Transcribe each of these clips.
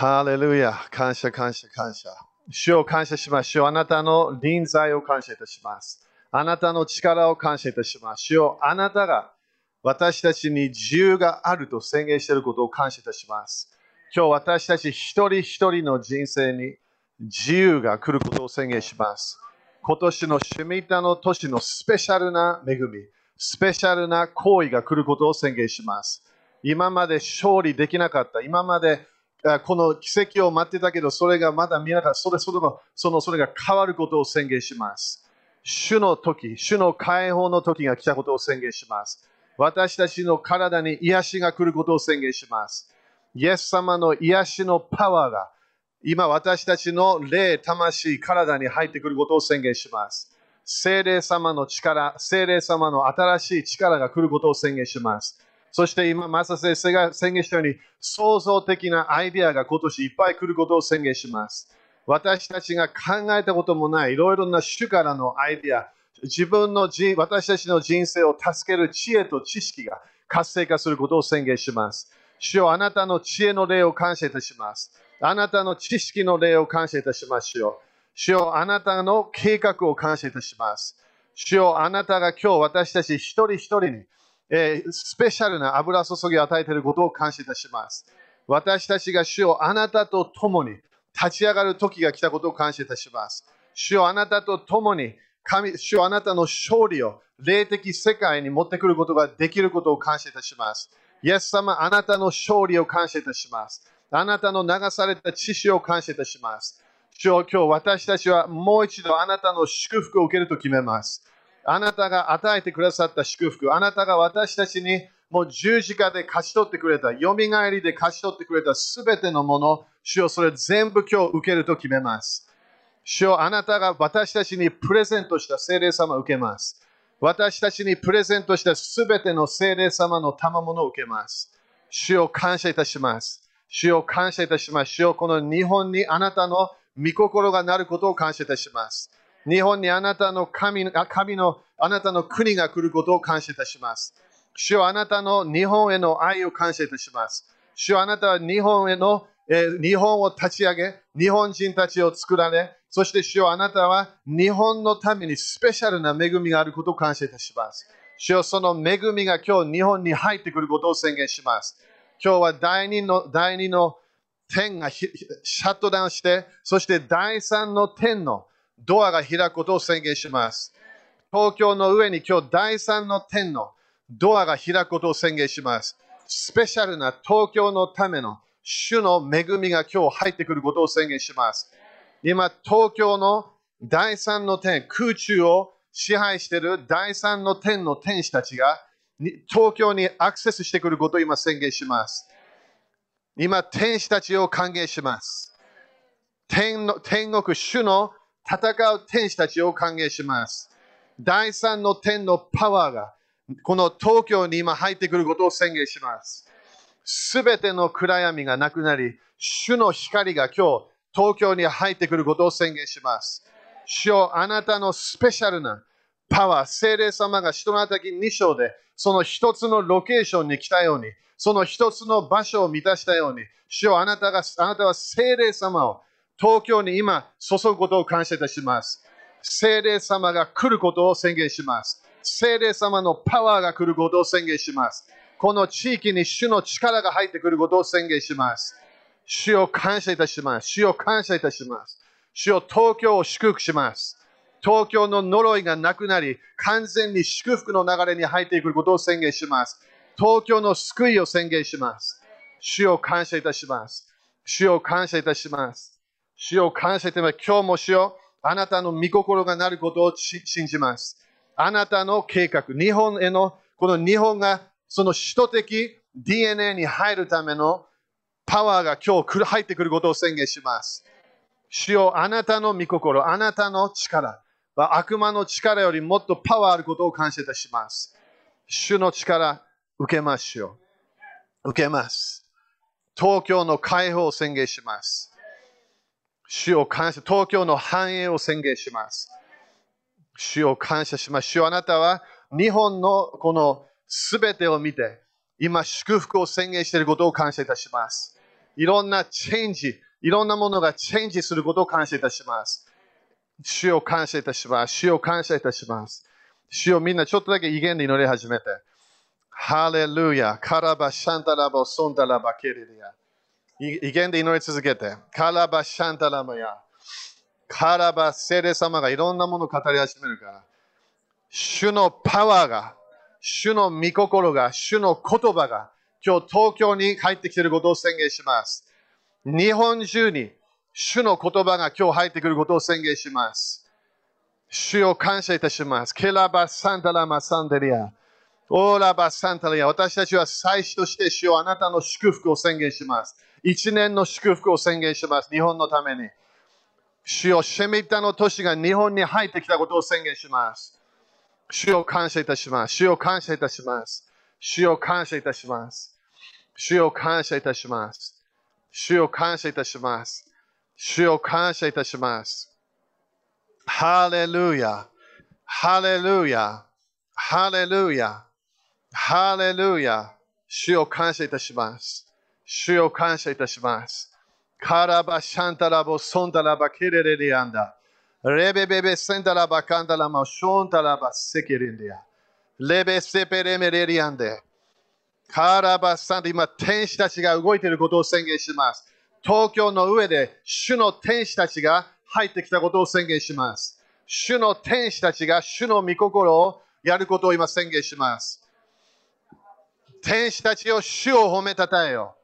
ハレルヤ。感謝、感謝、感謝。主を感謝します。主をあなたの臨在を感謝いたします。あなたの力を感謝いたします。主をあなたが私たちに自由があると宣言していることを感謝いたします。今日私たち一人一人の人生に自由が来ることを宣言します。今年のシュミタの年のスペシャルな恵み、スペシャルな行為が来ることを宣言します。今まで勝利できなかった、今までこの奇跡を待ってたけど、それがまだ見えなかった、それそれがそのそれが変わることを宣言します。主の時、主の解放の時が来たことを宣言します。私たちの体に癒しが来ることを宣言します。イエス様の癒しのパワーが今私たちの霊、魂、体に入ってくることを宣言します。聖霊様の力、聖霊様の新しい力が来ることを宣言します。そして今、マサ先生が宣言したように、創造的なアイデアが今年いっぱい来ることを宣言します。私たちが考えたこともない、いろいろな主からのアイデア、自分の人、私たちの人生を助ける知恵と知識が活性化することを宣言します。主よあなたの知恵の霊を感謝いたします。あなたの知識の霊を感謝いたしますよ。主よあなたの計画を感謝いたします。主よあなたが今日私たち一人一人に、えースペシャルな油注ぎを与えていることを感謝いたします。私たちが主よあなたと共に立ち上がる時が来たことを感謝いたします。主よあなたと共に神、主よあなたの勝利を霊的世界に持ってくることができることを感謝いたします。イエス様、あなたの勝利を感謝いたします。あなたの流された知識を感謝いたします。主よ今日私たちはもう一度あなたの祝福を受けると決めます。あなたが与えてくださった祝福、あなたが私たちにもう十字架で勝ち取ってくれた、よみがえりで勝ち取ってくれたすべてのもの、主よそれ全部今日受けると決めます。主よあなたが私たちにプレゼントした聖霊様を受けます。私たちにプレゼントしたすべての聖霊様の賜物を受けます。主を感謝いたします。主を感謝いたします。主よこの日本にあなたの御心がなることを感謝いたします。日本にあなたの神あ神のあなたの国が来ることを感謝いたします。主よあなたの日本への愛を感謝いたします。主よあなたは日本への、えー日本を立ち上げ、日本人たちを作られ、そして主よあなたは日本のためにスペシャルな恵みがあることを感謝いたします。主よその恵みが今日日本に入ってくることを宣言します。今日は第二の第二の天がシャットダウンして、そして第三の天のドアが開くことを宣言します。東京の上に今日第三の天のドアが開くことを宣言します。スペシャルな東京のための主の恵みが今日入ってくることを宣言します。今、東京の第三の天、空中を支配している第三の天の天使たちが東京にアクセスしてくることを今宣言します。今、天使たちを歓迎します。天の天国、主の戦う天使たちを歓迎します。第三の天のパワーがこの東京に今入ってくることを宣言します。すべての暗闇がなくなり、主の光が今日東京に入ってくることを宣言します。主よあなたのスペシャルなパワー、聖霊様が人のたき2章で、その一つのロケーションに来たように、その一つの場所を満たしたように、主よあなたが、あなたは聖霊様を東京に今注ぐことを感謝いたします。聖霊様が来ることを宣言します。聖霊様のパワーが来ることを宣言します。この地域に主の力が入ってくることを宣言します。主を感謝いたします。主を感謝いたします。主を東京を祝福します。東京の呪いがなくなり、完全に祝福の流れに入ってくることを宣言します。東京の救いを宣言します。主を感謝いたします。主を感謝いたします。主を感謝します。今日も主よあなたの御心がなることを信じます。あなたの計画、日本への、この日本がその首都的 DNA に入るためのパワーが今日入ってくることを宣言します。主よあなたの御心、あなたの力は悪魔の力よりもっとパワーあることを感謝いたします。主の力、受けましょう。受けます。東京の解放を宣言します。主を感謝、東京の繁栄を宣言します。主を感謝します。主あなたは日本のこのすべてを見て、今祝福を宣言していることを感謝いたします。いろんなチェンジ、いろんなものがチェンジすることを感謝いたします。主を感謝いたします。主を感謝いたします。主をみんなちょっとだけ威厳で祈り始めて。ハレルヤ、カラバシャンタラバソンタラバケリリア。い威厳で祈り続けて。カラバシャンタラマヤ。カラバ聖霊様がいろんなものを語り始めるから。主のパワーが、主の御心が、主の言葉が、今日東京に入ってきていることを宣言します。日本中に主の言葉が今日入ってくることを宣言します。主を感謝いたします。ケラバサンタラマサンデリア。オーラバサンタリア。私たちは最初として主をあなたの祝福を宣言します。一年の祝福を宣言します。日本のために。主をシェミタの都市が日本に入ってきたことを宣言します。主を感謝いたします。主を感謝いたします。主を感謝いたします。主を感謝いたします。主を感謝いたします。主を感謝いたします。ハレルヤ。ハレルヤ。ハレルヤ。ハレルヤ。主を感謝いたします。主を感謝いたします。カラバシャンタラボソンタラバケレレリアンダ。レベベベセンタラバカンタラマションタラバセケリンディア。レベセペレメレリアンデ。カラバサンデ今、天使たちが動いていることを宣言します。東京の上で主の天使たちが入ってきたことを宣言します。主の天使たちが主の御心をやることを今宣言します。天使たちを主を褒めたたえよ。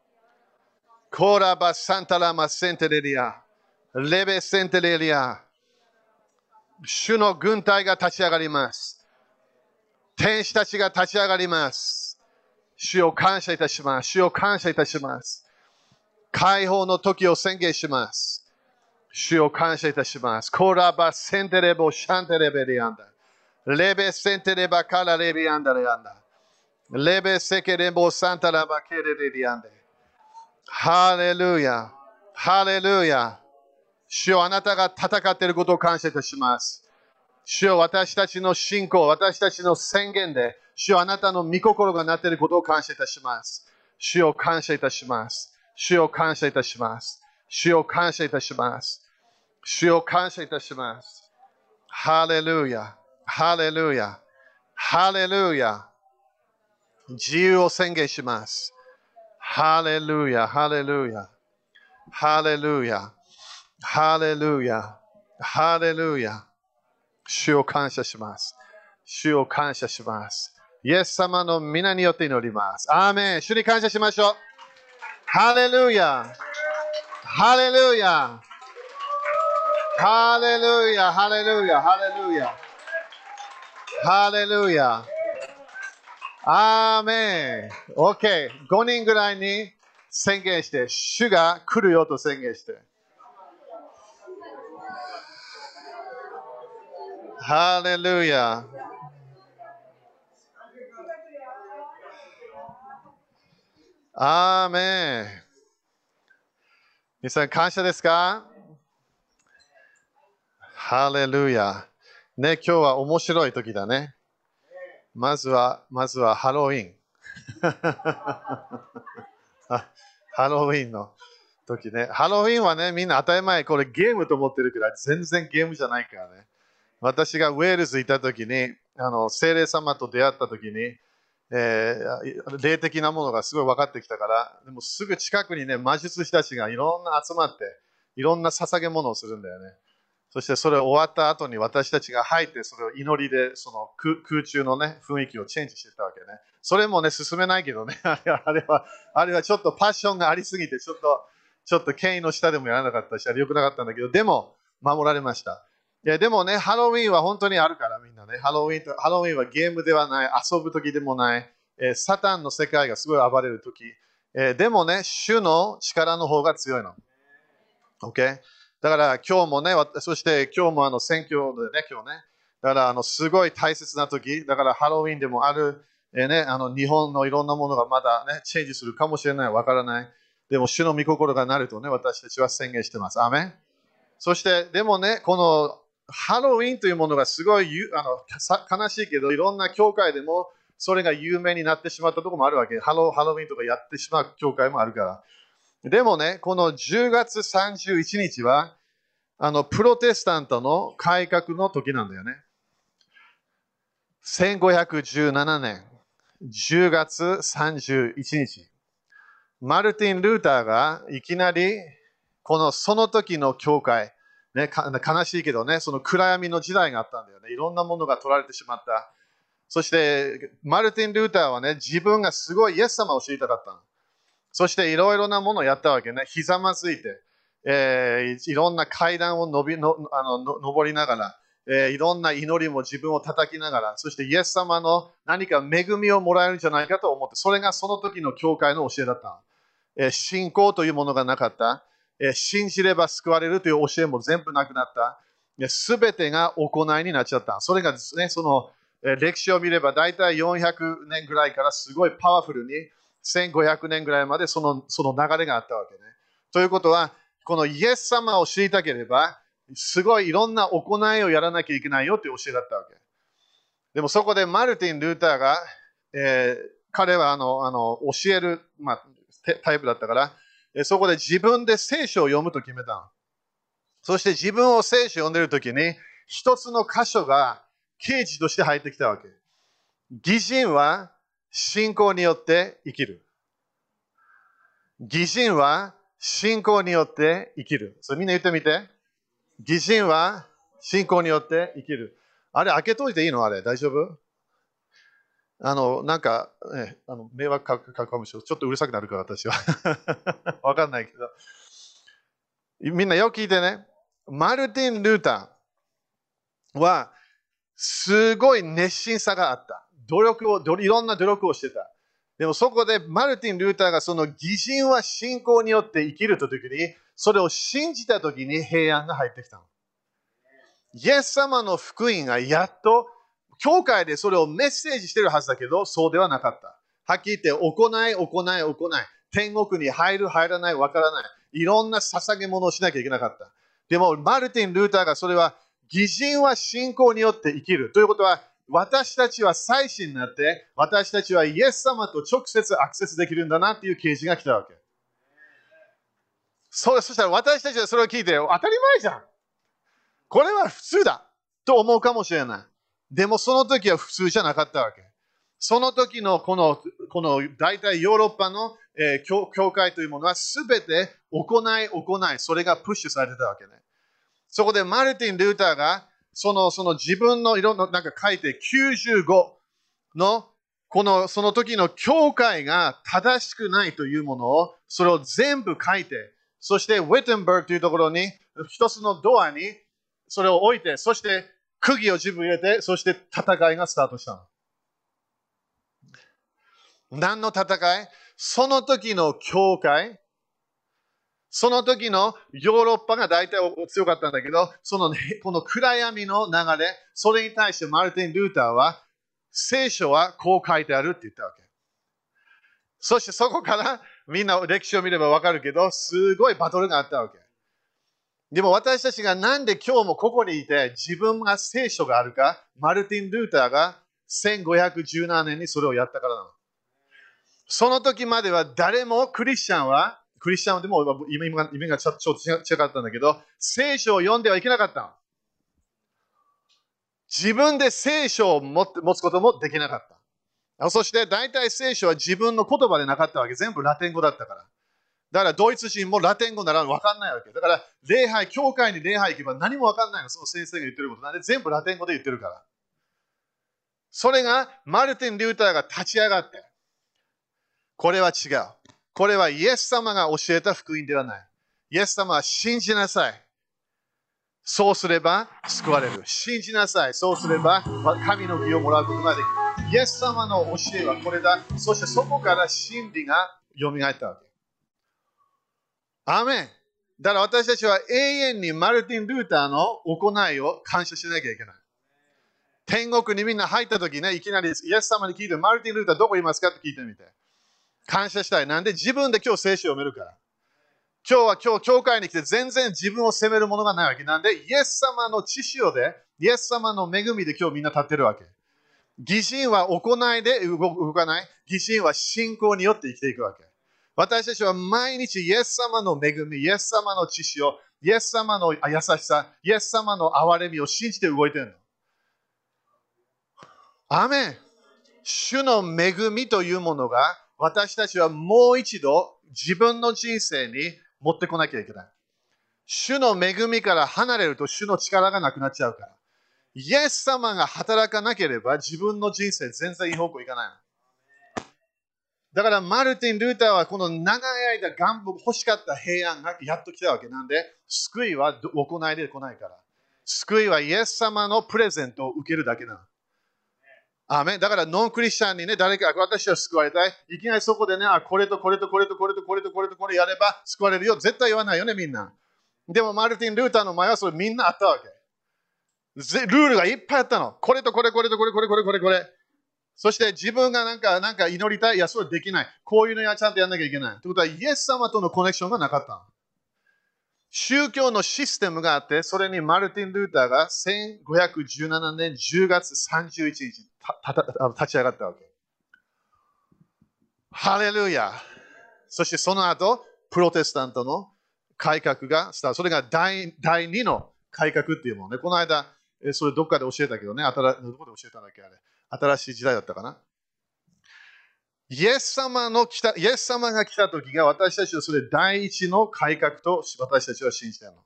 コーラバサンタラマセンテレリア。レベセンテレリア。主の軍隊が立ち上がります。天使たちが立ち上がります。主を感謝いたします。主を感謝いたします。解放の時を宣言します。主を感謝いたします。コラバセンテレボシャンテレベリアンダ。レベセンテレバカラレビアンダレアンダ。レベセケレボサンタラバケレレリアンデ。ハレルヤ。ハレルヤ。主よあなたが戦っていることを感謝いたします。主よ私たちの信仰、私たちの宣言で、主よあなたの御心がなっていることを感謝いたします。主を感謝いたします。主を感謝いたします。主を感謝いたします。主を感謝いたします。ハレルヤ。ハレルヤ。ハレルヤ。自由を宣言します。ハレルヤ。ハレルヤ。ハレルヤ。ハレルヤ。ハレルヤ。主を感謝します。主を感謝します。イエス様の皆によって祈ります。アーメン。主に感謝しましょう。ハレルヤ。ハレルヤ。ハレルヤ。ハレルヤ。ハレルヤ。ハレルヤ。アーメン。OK。5人ぐらいに宣言して、主が来るよと宣言して。ハレルヤ。アーメン。皆さん、感謝ですか？ハレルヤ。ね、今日は面白い時だね。まずは、まずはハロウィン。あハロウィンの時ね。ハロウィンはね、みんな当たり前、これゲームと思ってるけど、全然ゲームじゃないからね。私がウェールズいた時に、あの精霊様と出会った時に、えー霊的なものがすごい分かってきたから、でもすぐ近くにね、魔術師たちがいろんな集まって、いろんな捧げ物をするんだよね。そしてそれ終わった後に私たちが入って、それを祈りでその空中のね、雰囲気をチェンジしてたわけね。それもね、進めないけどね、あれはあれはあれはちょっとパッションがありすぎて、ちょっと、ちょっと権威の下でもやらなかったし、あれ良くなかったんだけど、でも、守られました。いやでもね、ハロウィンは本当にあるから、みんなね。ハロウィンとハロウィンはゲームではない、遊ぶ時でもない、えサタンの世界がすごい暴れる時。えでもね、主の力の方が強いの。OK? だから今日もね、そして今日もあの選挙でね、今日ね。だからあのすごい大切な時、だからハロウィンでもある、えーね、あの日本のいろんなものがまだね、チェンジするかもしれない、わからない。でも主の御心がなるとね、私たちは宣言してます。アメンそして、でもね、このハロウィンというものがすごいあの悲しいけど、いろんな教会でもそれが有名になってしまったところもあるわけ。ハロハロウィンとかやってしまう教会もあるから。でもね、この10月31日は、あの、プロテスタントの改革の時なんだよね。1517年10月31日。マルティン・ルーターがいきなり、このその時の教会、ね、悲しいけどね、その暗闇の時代があったんだよね。いろんなものが取られてしまった。そして、マルティン・ルーターはね、自分がすごいイエス様を知りたかったの。そしていろいろなものをやったわけね。ひざまずいて、えー、いろんな階段をのびのあのの登りながら、えー、いろんな祈りも自分を叩きながら、そしてイエス様の何か恵みをもらえるんじゃないかと思って、それがその時の教会の教えだった。えー、信仰というものがなかった。えー、信じれば救われるという教えも全部なくなった。すべてが行いになっちゃった。それがですね、その、え歴史を見れば大体400年ぐらいからすごいパワフルに1500年ぐらいまでそのその流れがあったわけね。ということは、このイエス様を知りたければ、すごいいろんな行いをやらなきゃいけないよという教えだったわけ。でもそこでマルティン・ルーターが、えー、彼はあのあの教える、まあ、タイプだったから、えそこで自分で聖書を読むと決めたの。そして自分を聖書を読んでるときに、一つの箇所が刑事として入ってきたわけ。義人は信仰によって生きる。義人は信仰によって生きる。それみんな言ってみて。義人は信仰によって生きる。あれ、開けといていいの？あれ、大丈夫？あの、なんか、ね、あの迷惑かくかもしれない。ちょっとうるさくなるから、私は。わかんないけど。みんなよく聞いてね。マルティン・ルーターは、すごい熱心さがあった。努力を、いろんな努力をしてた。でもそこでマルティン・ルーターがその義人は信仰によって生きるときに、それを信じたときに平安が入ってきたの。イエス様の福音がやっと、教会でそれをメッセージしてるはずだけど、そうではなかった。はっきり言って、行い、行い、行い。天国に入る、入らない、わからない。いろんな捧げ物をしなきゃいけなかった。でも、マルティン・ルーターがそれは、義人は信仰によって生きる。ということは、私たちは祭司になって、私たちはイエス様と直接アクセスできるんだなっていう啓示が来たわけ。そそしたら私たちはそれを聞いて、当たり前じゃん。これは普通だと思うかもしれない。でもその時は普通じゃなかったわけ。その時のこの、この大体ヨーロッパの、えー、教教会というものは全て行い、行い、それがプッシュされてたわけね。そこでマルティン・ルーターがそのその自分の色のななんか書いて95のこのその時の教会が正しくないというものをそれを全部書いてそしてウィテンバーグというところに一つのドアにそれを置いてそして釘を自分入れてそして戦いがスタートしたの。何の戦い？その時の教会その時のヨーロッパが大体強かったんだけど、その、ね、この暗闇の流れ、それに対してマルティン・ルーターは、聖書はこう書いてあるって言ったわけ。そしてそこからみんな歴史を見ればわかるけど、すごいバトルがあったわけ。でも私たちがなんで今日もここにいて自分が聖書があるか、マルティン・ルーターが1517年にそれをやったからなの。その時までは誰もクリスチャンはクリスチャンでも意味がちょっと違かったんだけど、聖書を読んではいけなかった。自分で聖書を持つこともできなかった。そして大体聖書は自分の言葉でなかったわけ。全部ラテン語だったから。だからドイツ人もラテン語なら分かんないわけ。だから礼拝、教会に礼拝行けば何も分かんないの。その先生が言ってることなんで全部ラテン語で言ってるから。それがマルティン・リューターが立ち上がって、これは違う。これはイエス様が教えた福音ではない。イエス様は信じなさい。そうすれば救われる。信じなさい。そうすれば神の義をもらうことができる。イエス様の教えはこれだ。そしてそこから真理が蘇ったわけ。アメン。だから私たちは永遠にマルティン・ルーターの行いを感謝しなきゃいけない。天国にみんな入った時ね、いきなりイエス様に聞いて、マルティン・ルーターどこいますか？って聞いてみて。感謝したい。なんで自分で今日聖書を読めるから。今日は今日、教会に来て全然自分を責めるものがないわけ。なんで、イエス様の知潮で、イエス様の恵みで今日みんな立ってるわけ。義人は行いで動かない。義人は信仰によって生きていくわけ。私たちは毎日イエス様の恵み、イエス様の知識を、イエス様の優しさ、イエス様の憐れみを信じて動いてるの。アメン主の恵みというものが私たちはもう一度自分の人生に持ってこなきゃいけない。主の恵みから離れると主の力がなくなっちゃうから。イエス様が働かなければ自分の人生全然いい方向いかない。だからマルティン・ルーターはこの長い間願望欲しかった平安がやっと来たわけなんで、救いは行いで来ないから。救いはイエス様のプレゼントを受けるだけなの。アメだからノンクリスチャンにね、誰か私は救われたい。いきなりそこでね、あこれとこれとこれとこれとこれとこれとこれやれば救われるよ。絶対言わないよね、みんな。でもマルティン・ルーターの前はそれみんなあったわけ。ルールがいっぱいあったの。これとこれこれとこれこれこれこれこれ。そして自分がなんかなんか祈りたい。いや、それできない。こういうのはちゃんとやんなきゃいけない。ということは、イエス様とのコネクションがなかった。宗教のシステムがあって、それにマルティン・ルーターが1517年10月31日に立ち上がったわけ。ハレルヤそしてその後、プロテスタントの改革がスタート。それが第第2の改革っていうものね。この間、それどっかで教えたけどね。新どこで教えたんだっけあれ。新しい時代だったかな。イエス様の来た、イエス様が来た時が私たちはそれ第一の改革と私たちは信じているの。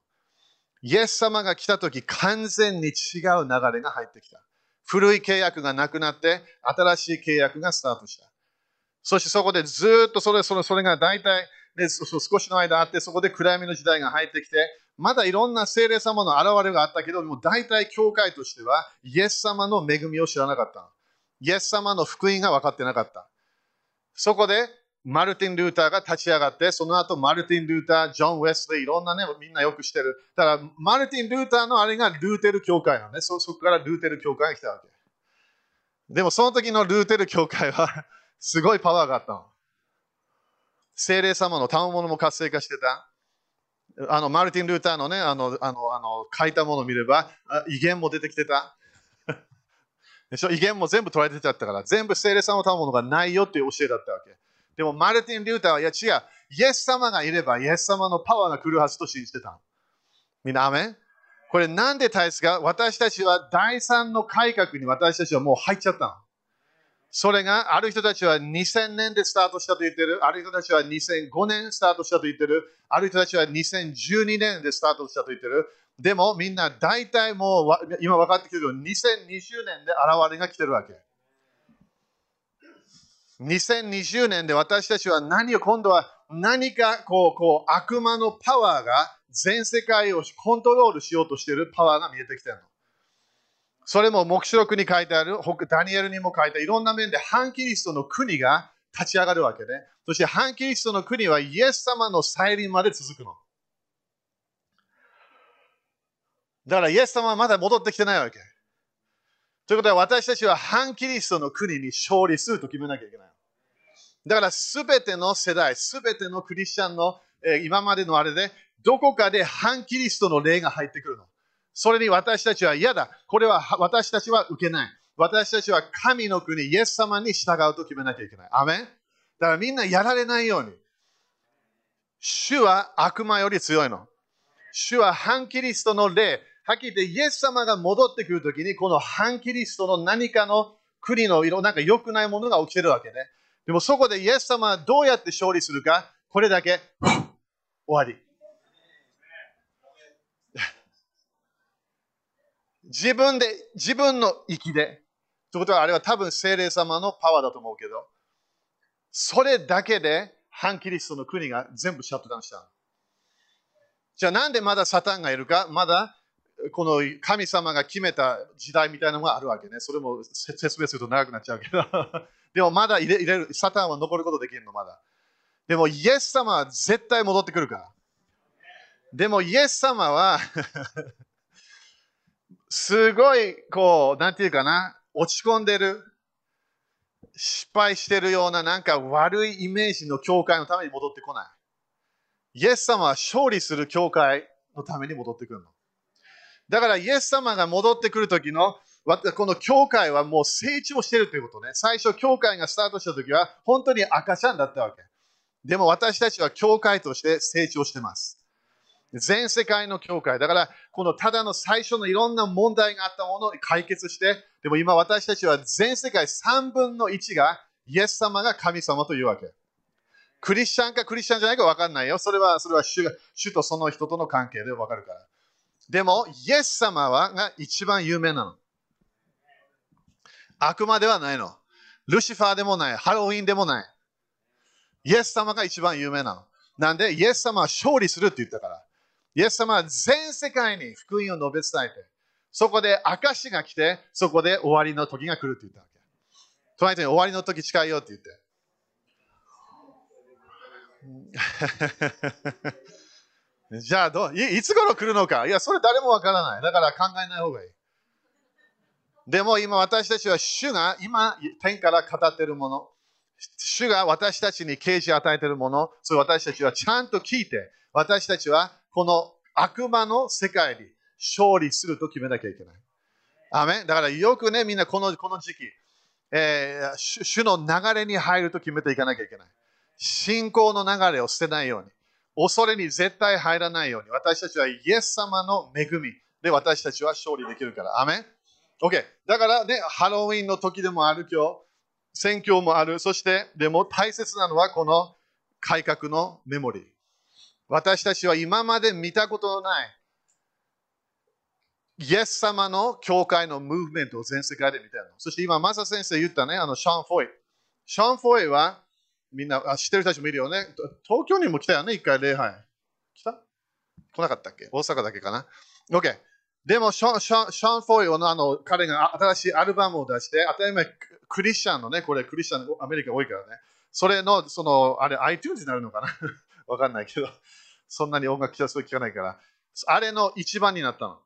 イエス様が来た時完全に違う流れが入ってきた。古い契約がなくなって新しい契約がスタートした。そしてそこでずっとそれそれそれが大体、ね、少しの間あってそこで暗闇の時代が入ってきてまだいろんな精霊様の現れがあったけども大体教会としてはイエス様の恵みを知らなかった。イエス様の福音が分かってなかった。そこで、マルティン・ルーターが立ち上がって、その後、マルティン・ルーター、ジョン・ウェスリー、いろんなね、みんなよくしてる。だから、マルティン・ルーターのあれがルーテル教会なのね。そこからルーテル教会が来たわけ。でも、その時のルーテル教会は すごいパワーがあったの。精霊様の賜物も活性化してた。あの、マルティン・ルーターのね、あの、あの、あの書いたものを見れば、威厳も出てきてた。でしょ威厳も全部取られてちゃったから、全部聖霊様の賜物がないよっていう教えだったわけ。でも、マルティン・リューターは、いや違う、イエス様がいれば、イエス様のパワーが来るはずと信じてた。みんな、アメン？これなんで大切か？私たちは第三の改革に私たちはもう入っちゃったの。それがある人たちは2000年でスタートしたと言ってる。ある人たちは2005年スタートしたと言ってる。ある人たちは2012年でスタートしたと言ってる。でもみんな大体もう今分かってきてるけど2020年で現れが来てるわけ。2020年で私たちは何を今度は何かこうこう悪魔のパワーが全世界をコントロールしようとしているパワーが見えてきてるの。それも黙示録に書いてある、ダニエルにも書いてある、いろんな面で反キリストの国が立ち上がるわけね。そして反キリストの国はイエス様の再臨まで続くの。だからイエス様はまだ戻ってきてないわけ。ということは私たちは反キリストの国に勝利すると決めなきゃいけない。だからすべての世代、すべてのクリスチャンの、えー、今までのあれで、どこかで反キリストの霊が入ってくるの。それに私たちは嫌だ。これは私たちは受けない。私たちは神の国、イエス様に従うと決めなきゃいけない。アメンだからみんなやられないように。主は悪魔より強いの。主は反キリストの霊、はっきり言って、イエス様が戻ってくるときに、この反キリストの何かの国の色、なんか良くないものが起きてるわけね。でもそこでイエス様はどうやって勝利するか、これだけ終わり。自分で、自分の息で。ということは、あれは多分精霊様のパワーだと思うけど、それだけで反キリストの国が全部シャットダウンした。じゃあなんでまだサタンがいるか？まだこの神様が決めた時代みたいなのがあるわけね。それも説明すると長くなっちゃうけど。でもまだ入れ入れる、サタンは残ることできるの、まだ。でもイエス様は絶対戻ってくるから。でもイエス様は すごい、こう、なんていうかな、落ち込んでる、失敗してるような、なんか悪いイメージの教会のために戻ってこない。イエス様は勝利する教会のために戻ってくるの。だからイエス様が戻ってくるときのこの教会はもう成長してるということね。最初、教会がスタートしたときは本当に赤ちゃんだったわけ。でも私たちは教会として成長してます。全世界の教会。だから、このただの最初のいろんな問題があったものを解決して、でも今私たちは全世界3分の1がイエス様が神様というわけ。クリスチャンかクリスチャンじゃないか分かんないよ。それは、それは主主とその人との関係で分かるから。でも、イエス様はが一番有名なの。悪魔ではないの。ルシファーでもない。ハロウィンでもない。イエス様が一番有名なの。なんで、イエス様は勝利するって言ったから。イエス様は全世界に福音を述べ伝えて、そこで証が来て、そこで終わりの時が来るって言ったわけ。隣人に終わりの時近いよって言って。じゃあどい、いつ頃来るのか？いや、それ誰もわからない。だから考えない方がいい。でも今私たちは主が今天から語っているもの、主が私たちに啓示を与えているもの、それ私たちはちゃんと聞いて、私たちはこの悪魔の世界に勝利すると決めなきゃいけない。アメだからよくね、みんなこのこの時期、えー、主の流れに入ると決めていかなきゃいけない。信仰の流れを捨てないように、恐れに絶対入らないように、私たちはイエス様の恵みで私たちは勝利できるから。アメン ?OK。だからね、ハロウィンの時でもある今日、宣教もある。そして、でも大切なのはこの改革のメモリー。私たちは今まで見たことのないイエス様の教会のムーブメントを全世界で見てるの。そして今、マサ先生言ったね、あのシャン・フォイ。シャン・フォイはみんなあ知ってる人たちもいるよね。東京にも来たよね、一回礼拝。来た？来なかったっけ？大阪だけかな ?OK。でもシャン、シャンシャン・フォイのあの彼が新しいアルバムを出して、当たり前クリスチャンのね、これクリスチャンアメリカ多いからね。それの、その、あれ iTunes になるのかな？わかんないけど、そんなに音楽聞かないから。あれの一番になったの。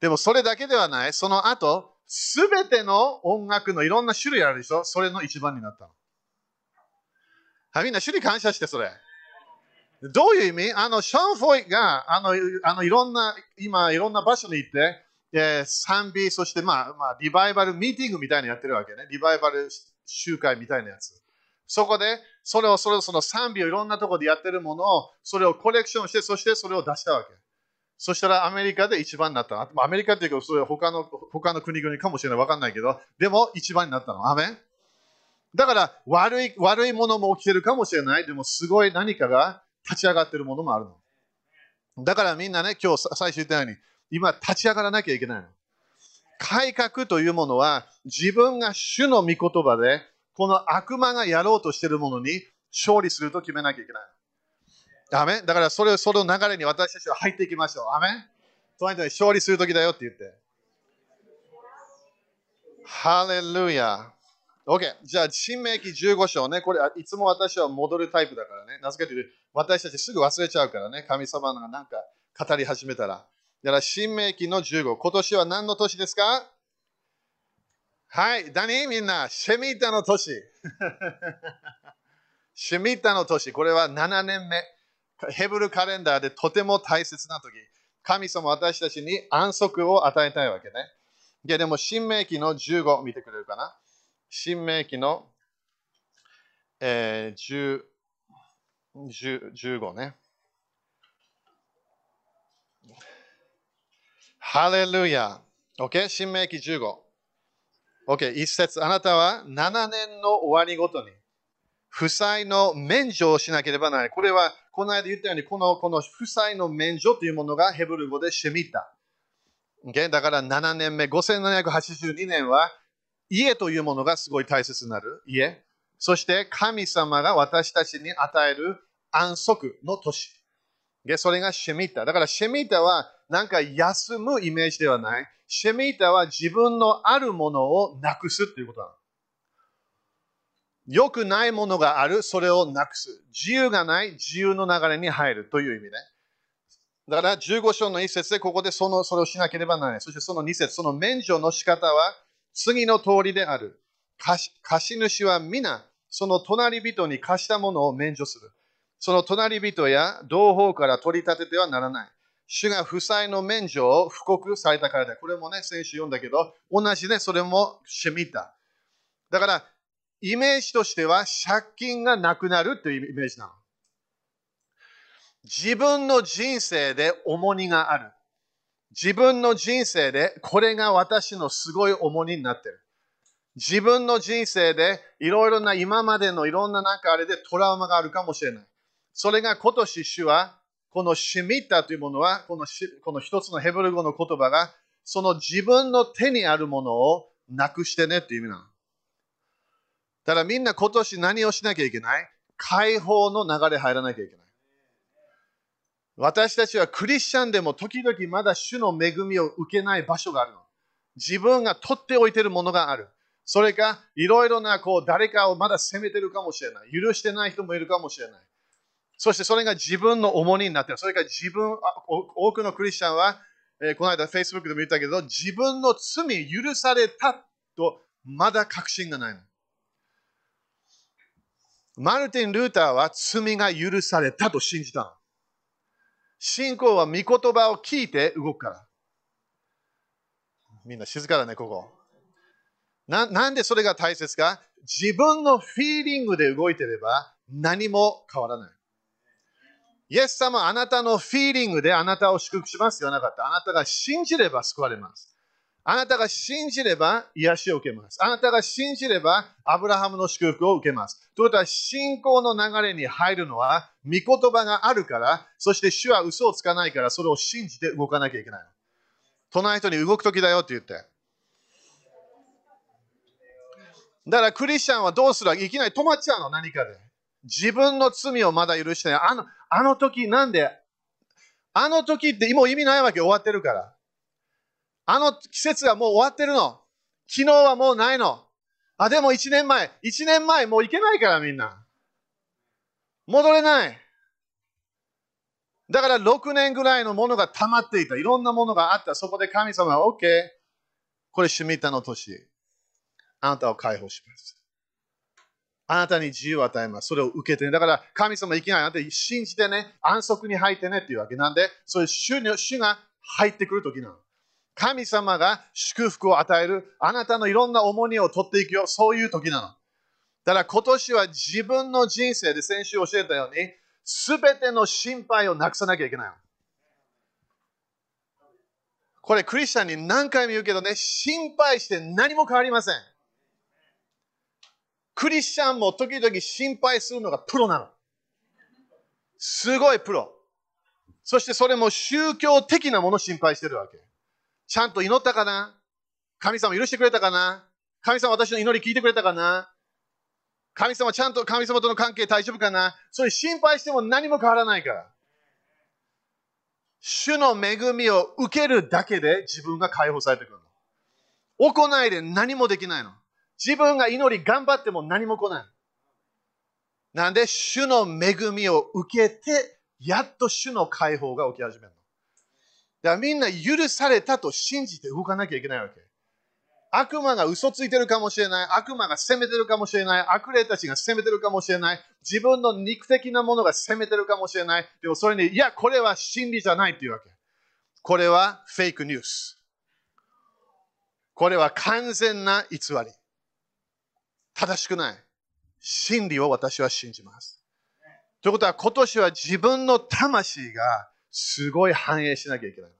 でもそれだけではない。その後、すべての音楽のいろんな種類あるでしょ？それの一番になったの。はい、みんな種類感謝してそれ。どういう意味？あの、シャン・フォイが、あの、あのいろんな、今、いろんな場所に行って、えー、賛美、そして、まあ、まあ、リバイバルミーティングみたいにやってるわけね。リバイバル集会みたいなやつ。そこで、それを、それを、その賛美をいろんなところでやってるものを、それをコレクションして、そしてそれを出したわけ。そしたらアメリカで一番になったの。アメリカっていうか、それ他の他の国々かもしれない。わかんないけど、でも一番になったの。アメン？だから悪い、悪いものも起きてるかもしれない。でもすごい何かが立ち上がってるものもあるの。だからみんなね、今日最初言ったように、今立ち上がらなきゃいけないの。改革というものは、自分が主の御言葉で、この悪魔がやろうとしているものに勝利すると決めなきゃいけない。アメだからそれその流れに私たちは入っていきましょう。アメ隣人に勝利するときだよって言って。ハレルヤ。OK。じゃあ、新明記15章ね。これ、いつも私は戻るタイプだからね。なぜかというと、私たちすぐ忘れちゃうからね。神様がなんか語り始めたら。だから、新明記の15。今年は何の年ですか？はい。何みんな、シェミータの年。シェミータの年。これは7年目。ヘブルカレンダーでとても大切な時。神様私たちに安息を与えたいわけね。いやでも、新明記の15見てくれるかな？新明記の、えー、10 15ね。ハレルヤ。OK? 新明記15。OK? 一節。あなたは7年の終わりごとに、負債の免除をしなければならない。これは、この間言ったように、このこの負債の免除というものがヘブル語でシェミタ。o だから7年目、5782年は、家というものがすごい大切になる。家。そして神様が私たちに与える安息の年。でそれがシェミタ。だからシェミタはなんか休むイメージではない。シェミタは自分のあるものをなくすということなの。良くないものがある、それをなくす。自由がない、自由の流れに入るという意味ね。だから15章の一節でここでそのそれをしなければならない。そしてその二節、その免除の仕方は次の通りである。貸主は皆、その隣人に貸したものを免除する。その隣人や同胞から取り立ててはならない。主が負債の免除を布告されたからだ。これもね、先週読んだけど、同じでそれもシェミタ。だから、イメージとしては借金がなくなるというイメージなの。自分の人生で重荷がある。自分の人生でこれが私のすごい重荷になってる。自分の人生でいろいろな今までのいろんななんかあれでトラウマがあるかもしれない。それが今年主はこのシミッタというものはこのこの一つのヘブル語の言葉がその自分の手にあるものをなくしてねっていう意味なの。だからみんな今年何をしなきゃいけない？解放の流れ入らなきゃいけない。私たちはクリスチャンでも時々まだ主の恵みを受けない場所があるの。自分が取っておいているものがある。それか、いろいろなこう誰かをまだ責めてるかもしれない。許してない人もいるかもしれない。そしてそれが自分の重荷になっている。それから自分、多くのクリスチャンは、えー、この間 Facebook でも言ったけど、自分の罪許されたとまだ確信がないの。マルティン・ルーターは罪が許されたと信じたの。信仰は御言葉を聞いて動くから。みんな静かだね、ここ。ななんでそれが大切か？自分のフィーリングで動いてれば何も変わらない。イエス様あなたのフィーリングであなたを祝福しますよなかった。あなたが信じれば救われます。あなたが信じれば癒しを受けます。あなたが信じればアブラハムの祝福を受けます。ということは信仰の流れに入るのは御言葉があるから、そして主は嘘をつかないからそれを信じて動かなきゃいけない。隣人に動く時だよって言って。だからクリスチャンはどうするいきなり止まっちゃうの何かで。自分の罪をまだ許してない。あのあの時なんであの時ってもう意味ないわけ終わってるから。あの季節がもう終わってるの。昨日はもうないの。あ、でも1年前。1年前もう行けないからみんな。戻れない。だから6年ぐらいのものが溜まっていた。いろんなものがあった。そこで神様は OK。これシュミッタの年。あなたを解放します。あなたに自由を与えます。それを受けてね。だから神様いきなりあなた信じてね、安息に入ってねっていうわけなんで、そういう主主が入ってくるときなの。神様が祝福を与える、あなたのいろんな重荷を取っていくよ、そういう時なの。だから今年は自分の人生で先週教えたように、すべての心配をなくさなきゃいけない。これクリスチャンに何回も言うけどね、心配して何も変わりません。クリスチャンも時々心配するのがプロなの。すごいプロ。そしてそれも宗教的なものを心配してるわけ。ちゃんと祈ったかな？神様許してくれたかな？神様私の祈り聞いてくれたかな？神様ちゃんと神様との関係大丈夫かな？そういう心配しても何も変わらないから。主の恵みを受けるだけで自分が解放されてくるの。行いで何もできないの。自分が祈り頑張っても何も来ない。なんで主の恵みを受けて、やっと主の解放が起き始めるの。だからみんな許されたと信じて動かなきゃいけないわけ。悪魔が嘘ついてるかもしれない。悪魔が責めてるかもしれない。悪霊たちが責めてるかもしれない。自分の肉的なものが責めてるかもしれない。でもそれに、いや、これは真理じゃないっていうわけ。これはフェイクニュース。これは完全な偽り。正しくない。真理を私は信じます。ということは今年は自分の魂がすごい反映しなきゃいけない。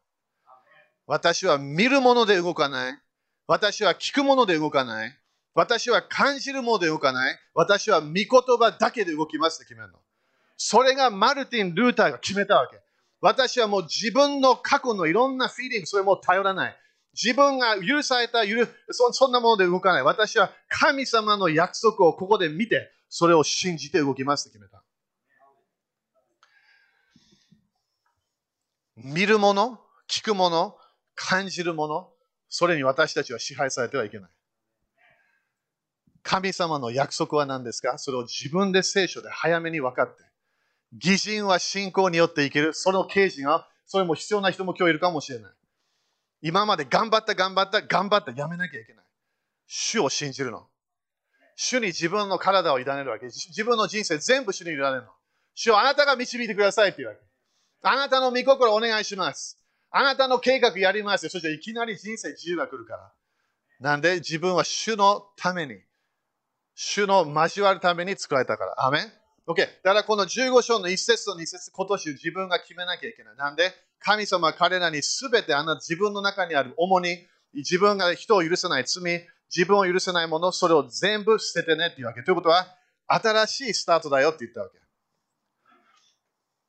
私は見るもので動かない。私は聞くもので動かない。私は感じるもので動かない。私は御言葉だけで動きますって決めるの。それがマルティン・ルーターが決めたわけ。私はもう自分の過去のいろんなフィーリング、それも頼らない。自分が許された許そ、そんなもので動かない。私は神様の約束をここで見て、それを信じて動きますって決めた。見るもの、聞くもの、感じるもの、それに私たちは支配されてはいけない。神様の約束は何ですか？それを自分で聖書で早めに分かって。義人は信仰によっていける。その刑事が、それも必要な人も今日いるかもしれない。今まで頑張った、頑張った、頑張った、やめなきゃいけない。主を信じるの。主に自分の体を委ねるわけ。自分の人生全部主に委ねるの。主をあなたが導いてくださいって言うわけ。あなたの御心お願いします。あなたの計画やりますよ。そしていきなり人生自由が来るから。なんで自分は主のために主の交わるために作られたから。アメン ?OK。だからこの15章の1節と2節今年自分が決めなきゃいけない。なんで神様は彼らにすべてあなた自分の中にある主に自分が人を許さない罪、自分を許せないもの、それを全部捨ててねっていうわけ。ということは、新しいスタートだよって言ったわけ。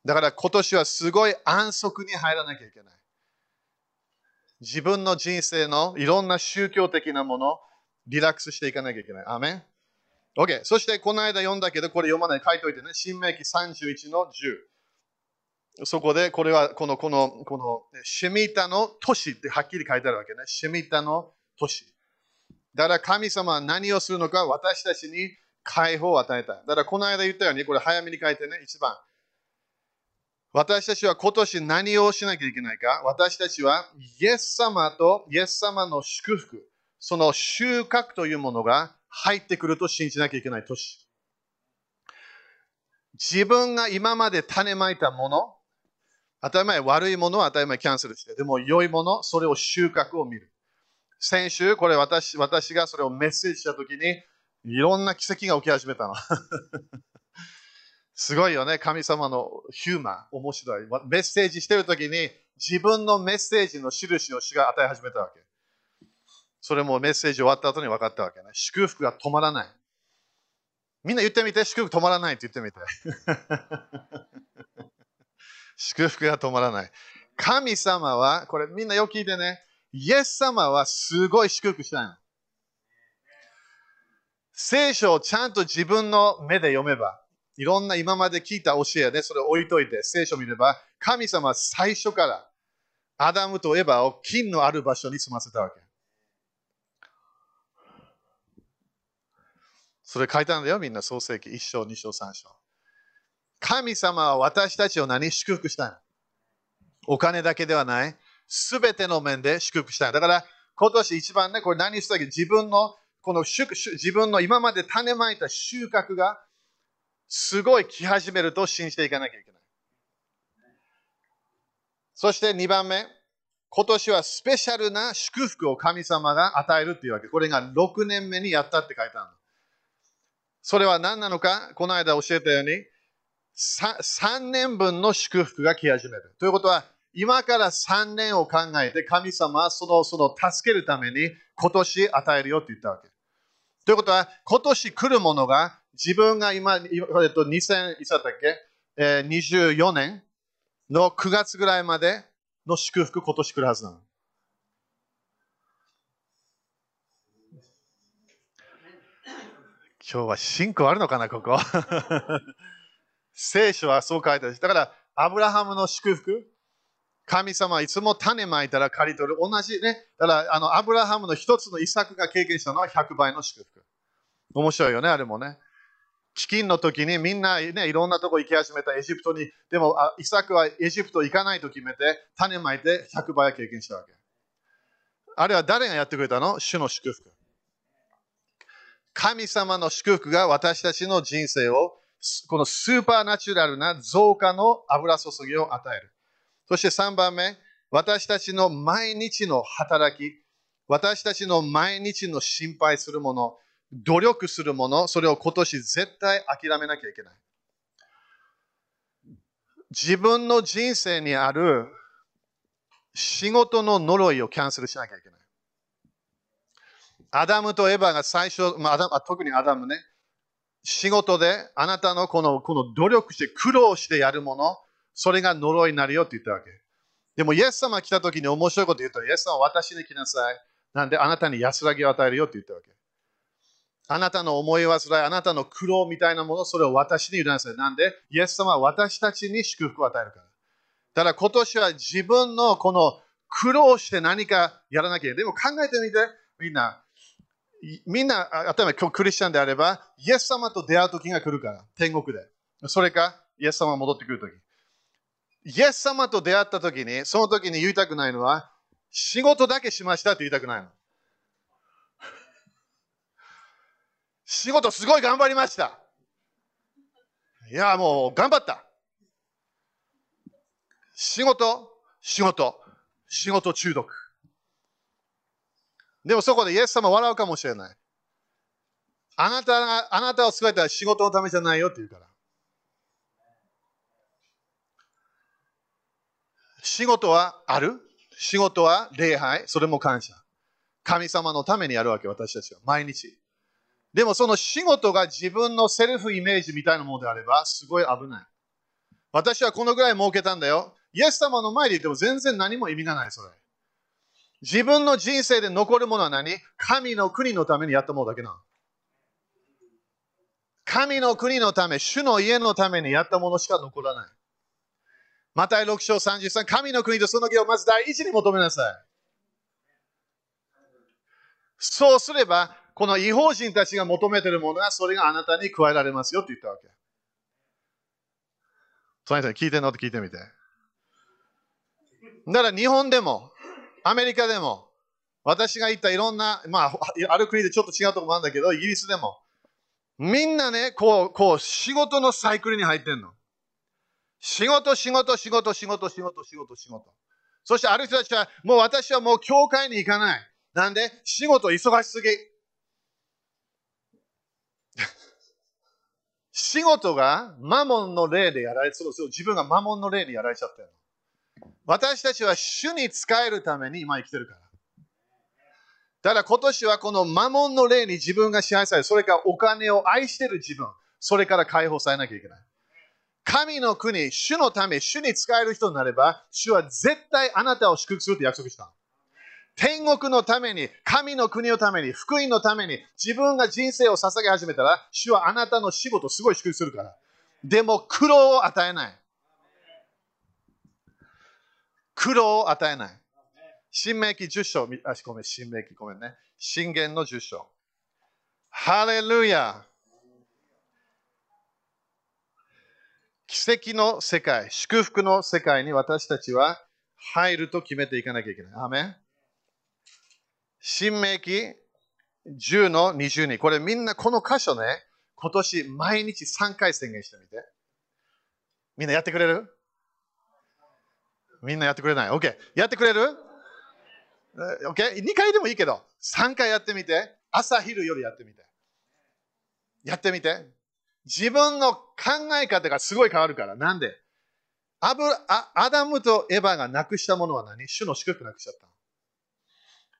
だから今年はすごい安息に入らなきゃいけない。自分の人生のいろんな宗教的なもの、リラックスしていかなきゃいけない。アメン ?OK。そしてこの間読んだけど、これ読まない書いておいてね。新明記31の10。そこで、これはこの、この、この、シェミタの都市ってはっきり書いてあるわけね。シェミタの都市。だから神様は何をするのか私たちに解放を与えた。だからこの間言ったように、これ早めに書いてね、一番。私たちは今年何をしなきゃいけないか？私たちはイエス様とイエス様の祝福、その収穫というものが入ってくると信じなきゃいけない年。自分が今まで種まいたもの、当たり前悪いものは当たり前キャンセルして、でも良いもの、それを収穫を見る。先週、これ私私がそれをメッセージしたときに、いろんな奇跡が起き始めたの。すごいよね、神様のヒューマン、面白い。メッセージしてるときに、自分のメッセージの印を主が与え始めたわけ。それもメッセージ終わった後に分かったわけね。祝福が止まらない。みんな言ってみて、祝福止まらないって言ってみて。祝福が止まらない。神様は、これみんなよく聞いてね。イエス様はすごい祝福したいの。聖書をちゃんと自分の目で読めば、いろんな今まで聞いた教えで、それを置いといて、聖書を見れば、神様は最初からアダムとエバを金のある場所に住ませたわけ。それ書いたんだよ、みんな創世記1章、2章、3章。神様は私たちを何祝福したの？お金だけではない。すべての面で祝福したい。だから、今年一番ね、これ何したっけ？自分の、この自分の今まで種まいた収穫がすごい来始めると信じていかなきゃいけない。そして2番目、今年はスペシャルな祝福を神様が与えるっていうわけ。これが6年目にやったって書いてあるの。それは何なのか、この間教えたように、3, 3年分の祝福が来始める。ということは、今から3年を考えて神様はそのその助けるために今年与えるよって言ったわけ。ということは、今年来るものが自分が今、えっと、2000、いつだったっけ、えー、24年の9月ぐらいまでの祝福今年来るはずなの。今日は信仰あるのかな、ここ？聖書はそう書いてある。だから、アブラハムの祝福、神様はいつも種まいたら刈り取る。同じね。だからあのアブラハムの一つの遺作が経験したのは100倍の祝福。面白いよね、あれもね。飢饉の時にみんな、ね、いろんなとこ行き始めたエジプトに、でもあイサクはエジプト行かないと決めて、種まいて100倍経験したわけ。あれは誰がやってくれたの？主の祝福。神様の祝福が私たちの人生を、このスーパーナチュラルな増加の油注ぎを与える。そして3番目、私たちの毎日の働き、私たちの毎日の心配するもの、努力するもの、それを今年絶対諦めなきゃいけない。自分の人生にある仕事の呪いをキャンセルしなきゃいけない。アダムとエヴァが最初、まあ、特にアダムね、仕事であなたのこのこの努力して苦労してやるもの、それが呪いになるよって言ったわけ。でも、イエス様来た時に面白いこと言うと、イエス様私に来なさい。なんで、あなたに安らぎを与えるよって言ったわけ。あなたの思い煩い、あなたの苦労みたいなもの、それを私に委ねなさい。なんで、イエス様は私たちに祝福を与えるから。だから今年は自分のこの苦労して何かやらなきゃいけない。でも考えてみて、みんな。みんな、例えば今日クリスチャンであれば、イエス様と出会う時が来るから、天国で。それか、イエス様が戻ってくる時。イエス様と出会った時に、その時に言いたくないのは、仕事だけしましたって言いたくないの。仕事すごい頑張りました。いや、もう頑張った。仕事、仕事、仕事中毒。でもそこでイエス様笑うかもしれない。あなたが、あなたを救えたら仕事のためじゃないよって言うから。仕事はある？仕事は礼拝？それも感謝。神様のためにやるわけ、私たちは。毎日。でもその仕事が自分のセルフイメージみたいなものであれば、すごい危ない。私はこのぐらい儲けたんだよ。イエス様の前で言っても全然何も意味がない、それ。自分の人生で残るものは何？神の国のためにやったものだけな。神の国のため、主の家のためにやったものしか残らない。マタイ6章33、神の国とその義をまず第一に求めなさい。そうすれば、この違法人たちが求めているものは、それがあなたに加えられますよって言ったわけ。隣人に聞いてんの？って聞いてみて。だから日本でも、アメリカでも、私が言ったいろんな、まあ、ある国でちょっと違うところもあるんだけど、イギリスでも、みんなね、こう、こう、仕事のサイクルに入ってんの。仕事、仕事、仕事、仕事、仕事、仕事、仕事。そしてある人たちは、もう私はもう教会に行かない。なんで？仕事忙しすぎ。仕事がマモンの霊でやられ、そうそう自分がマモンの霊でやられちゃってるの。私たちは主に仕えるために今生きてるから。だから今年はこのマモンの霊に自分が支配され、それからお金を愛してる自分、それから解放されなきゃいけない。神の国、主のため、主に仕える人になれば、主は絶対あなたを祝福すると約束した。天国のために、神の国のために、福音のために、自分が人生を捧げ始めたら、主はあなたの仕事をすごい祝福するから。でも苦労を与えない。苦労を与えない。新明記10章、あ、ごめん、新明記、ごめんね。信玄の10章。ハレルヤ奇跡の世界、祝福の世界に私たちは入ると決めていかなきゃいけない。アメン新明記10の22。これみんなこの箇所ね、今年毎日3回宣言してみて。みんなやってくれる？みんなやってくれない ?OK。やってくれる ?OK?2 回でもいいけど、3回やってみて。朝昼夜やってみて。やってみて。自分の考え方がすごい変わるから。なんで？アブアダムとエヴァがなくしたものは何？主の祝福なくしちゃった。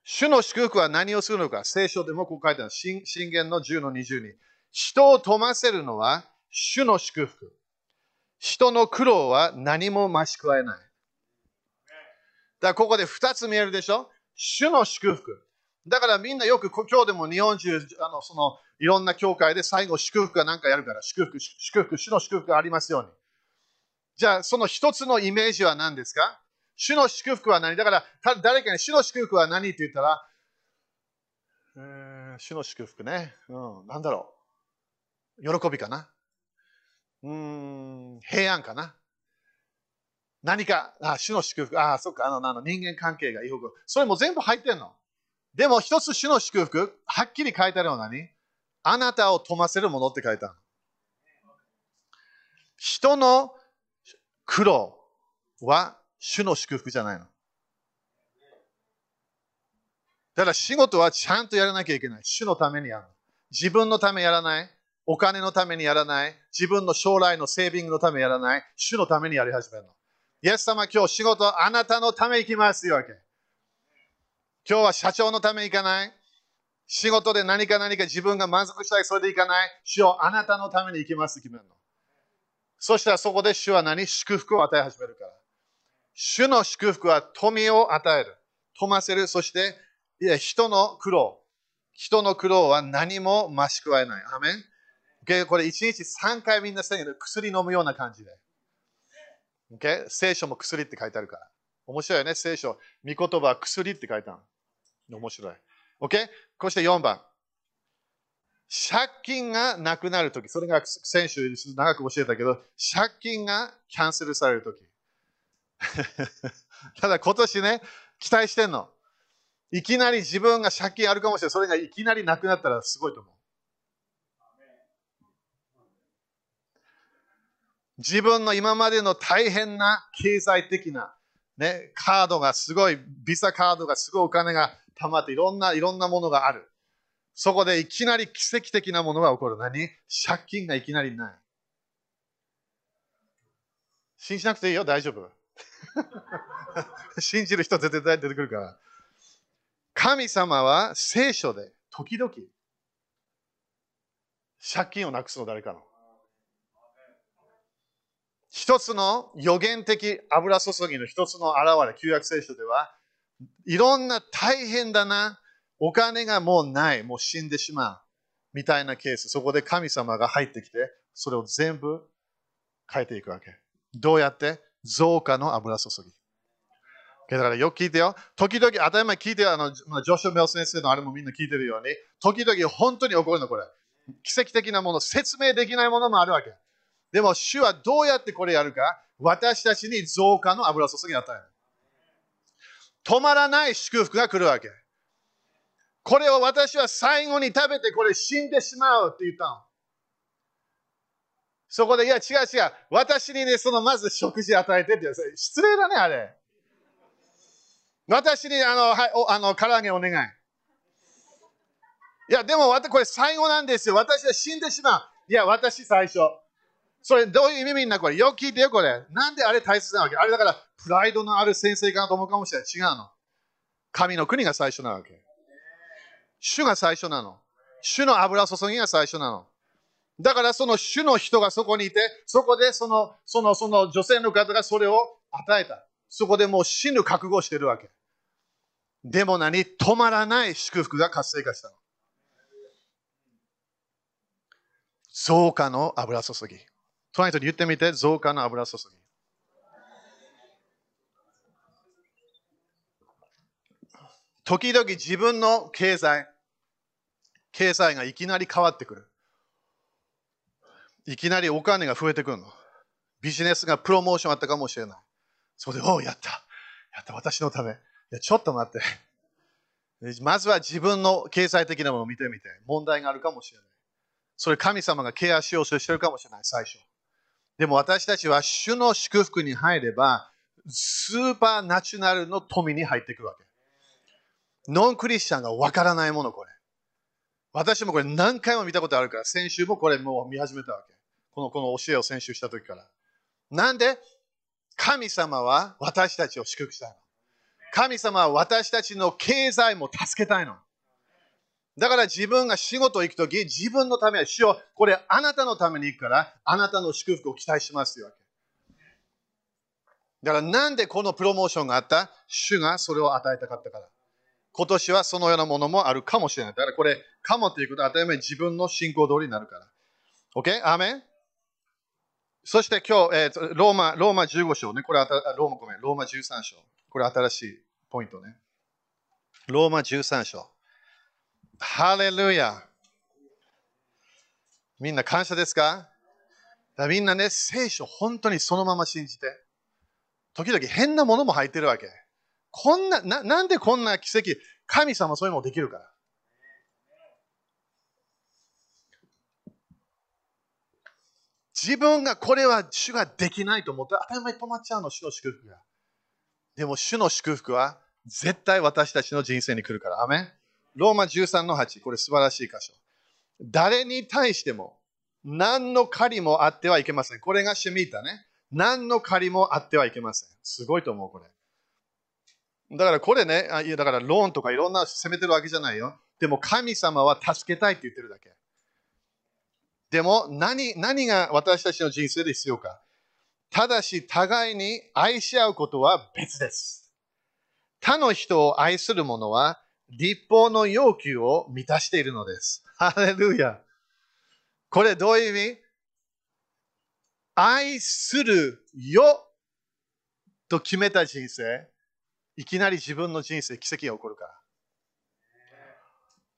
主の祝福は何をするのか？聖書でもこう書いてある。信玄の10の20に。人を富ませるのは主の祝福。人の苦労は何も増し加えない。だからここで2つ見えるでしょ？主の祝福。だからみんなよく今日でも日本中あのそのいろんな教会で最後祝福が何かやるから祝福、祝福、主の祝福がありますように。じゃあその一つのイメージは何ですか？主の祝福は何？だから、誰かに主の祝福は何って言ったら、えー、主の祝福ね。うん、なんだろう。喜びかな。うん、平安かな。何か、あ、主の祝福、あ、そっか、あの、あの人間関係がいい方それも全部入ってんの。でも一つ主の祝福、はっきり書いてあるのは何？あなたを富ませるものって書いてある。人の苦労は主の祝福じゃないの。だから仕事はちゃんとやらなきゃいけない。主のためにやる。自分のためやらない。お金のためにやらない。自分の将来のセービングのためやらない。主のためにやり始めるの。イエス様、今日仕事あなたのため行きますよわけ。今日は社長のため行かない。仕事で何か何か自分が満足したい、それで行かない。主よあなたのために行きます決めるの。そしたらそこで主は何？祝福を与え始めるから。主の祝福は富を与える。富ませる。そして、いや人の苦労。人の苦労は何も増し加えない。アメン、これ1日3回みんな宣言で薬飲むような感じで。Okay? 聖書も薬って書いてあるから。面白いよね、聖書。御言葉は薬って書いてある。面白い。OK? こうして4番。借金がなくなるとき、それが先週長く教えたけど、借金がキャンセルされるとき。ただ今年ね、期待してんの。いきなり自分が借金あるかもしれない。それがいきなりなくなったらすごいと思う。自分の今までの大変な経済的な、ね、カードがすごい、ビザカードがすごいお金が貯まっていろんな、いろんなものがある。そこでいきなり奇跡的なものが起こる。何？借金がいきなりない。信じなくていいよ、大丈夫。信じる人絶対出てくるから。神様は聖書で時々借金をなくすの誰かの。一つの予言的油注ぎの一つの現れ、旧約聖書では、いろんな大変だな、お金がもうない、もう死んでしまう、みたいなケース、そこで神様が入ってきて、それを全部変えていくわけ。どうやって？増加の油注ぎ。だからよく聞いてよ。時々、当たり前聞いてよ。あの、ジョシュ・メル先生のあれもみんな聞いてるように、時々本当に起こるの、これ。奇跡的なもの、説明できないものもあるわけ。でも、主はどうやってこれやるか、私たちに増加の油注ぎを与える。止まらない祝福が来るわけ。これを私は最後に食べてこれ死んでしまうって言ったの。そこで、いや違う違う。私にね、そのまず食事与えてって言。失礼だね、あれ。私にあの、はい、おあの唐揚げお願い。いや、でもこれ最後なんですよ。私は死んでしまう。いや、私最初。それどういう意味みんなこれ。よく聞いてよ、これ。なんであれ大切なわけ？あれだから、プライドのある先生かなと思うかもしれない。違うの。神の国が最初なわけ。主が最初なの。主の油注ぎが最初なの。だからその主の人がそこにいて、そこでそのそのその女性の方がそれを与えた。そこでもう死ぬ覚悟してるわけ。でも何？止まらない祝福が活性化したの。増加の油注ぎ。隣人に言ってみて、増加の油注ぎ。時々自分の経済、経済がいきなり変わってくる。いきなりお金が増えてくるの。ビジネスがプロモーションあったかもしれない。それで、おお、やった。やった、私のため。いや、ちょっと待って。まずは自分の経済的なものを見てみて、問題があるかもしれない。それ神様がケアしようとしてるかもしれない、最初。でも私たちは主の祝福に入れば、スーパーナチュラルの富に入っていくわけ。ノンクリスチャンがわからないもの、これ。私もこれ何回も見たことあるから、先週もこれもう見始めたわけ。このこの教えを先週した時から。なんで？神様は私たちを祝福したいの。神様は私たちの経済も助けたいの。だから自分が仕事行くとき、自分のためは主よこれあなたのために行くから、あなたの祝福を期待しますよ。だからなんでこのプロモーションがあった？主がそれを与えたかったから。今年はそのようなものもあるかもしれない。だからこれ、かもっていうことは当たり前自分の信仰通りになるから。OK? アーメン？そして今日、えー、ローマ、ローマ15章ね。これあた、ローマごめん、ローマ13章。これ新しいポイントね。ローマ13章。ハレルヤ。みんな感謝ですか？だみんなね、聖書本当にそのまま信じて。時々変なものも入ってるわけ。こんな、ななんでこんな奇跡、神様そういうのもできるから。自分がこれは主ができないと思ったら当たり前に止まっちゃうの、主の祝福が。でも主の祝福は絶対私たちの人生に来るから。アメンローマ13の8、これ素晴らしい箇所。誰に対しても何の借りもあってはいけません。これがシェミータね。何の借りもあってはいけません。すごいと思う、これ。だからこれね、あいやだからローンとかいろんな責めてるわけじゃないよ。でも神様は助けたいって言ってるだけ。でも何何が私たちの人生で必要か。ただし互いに愛し合うことは別です。他の人を愛する者は立法の要求を満たしているのです。ハレルヤ。これどういう意味？愛するよと決めた人生、いきなり自分の人生奇跡が起こるから。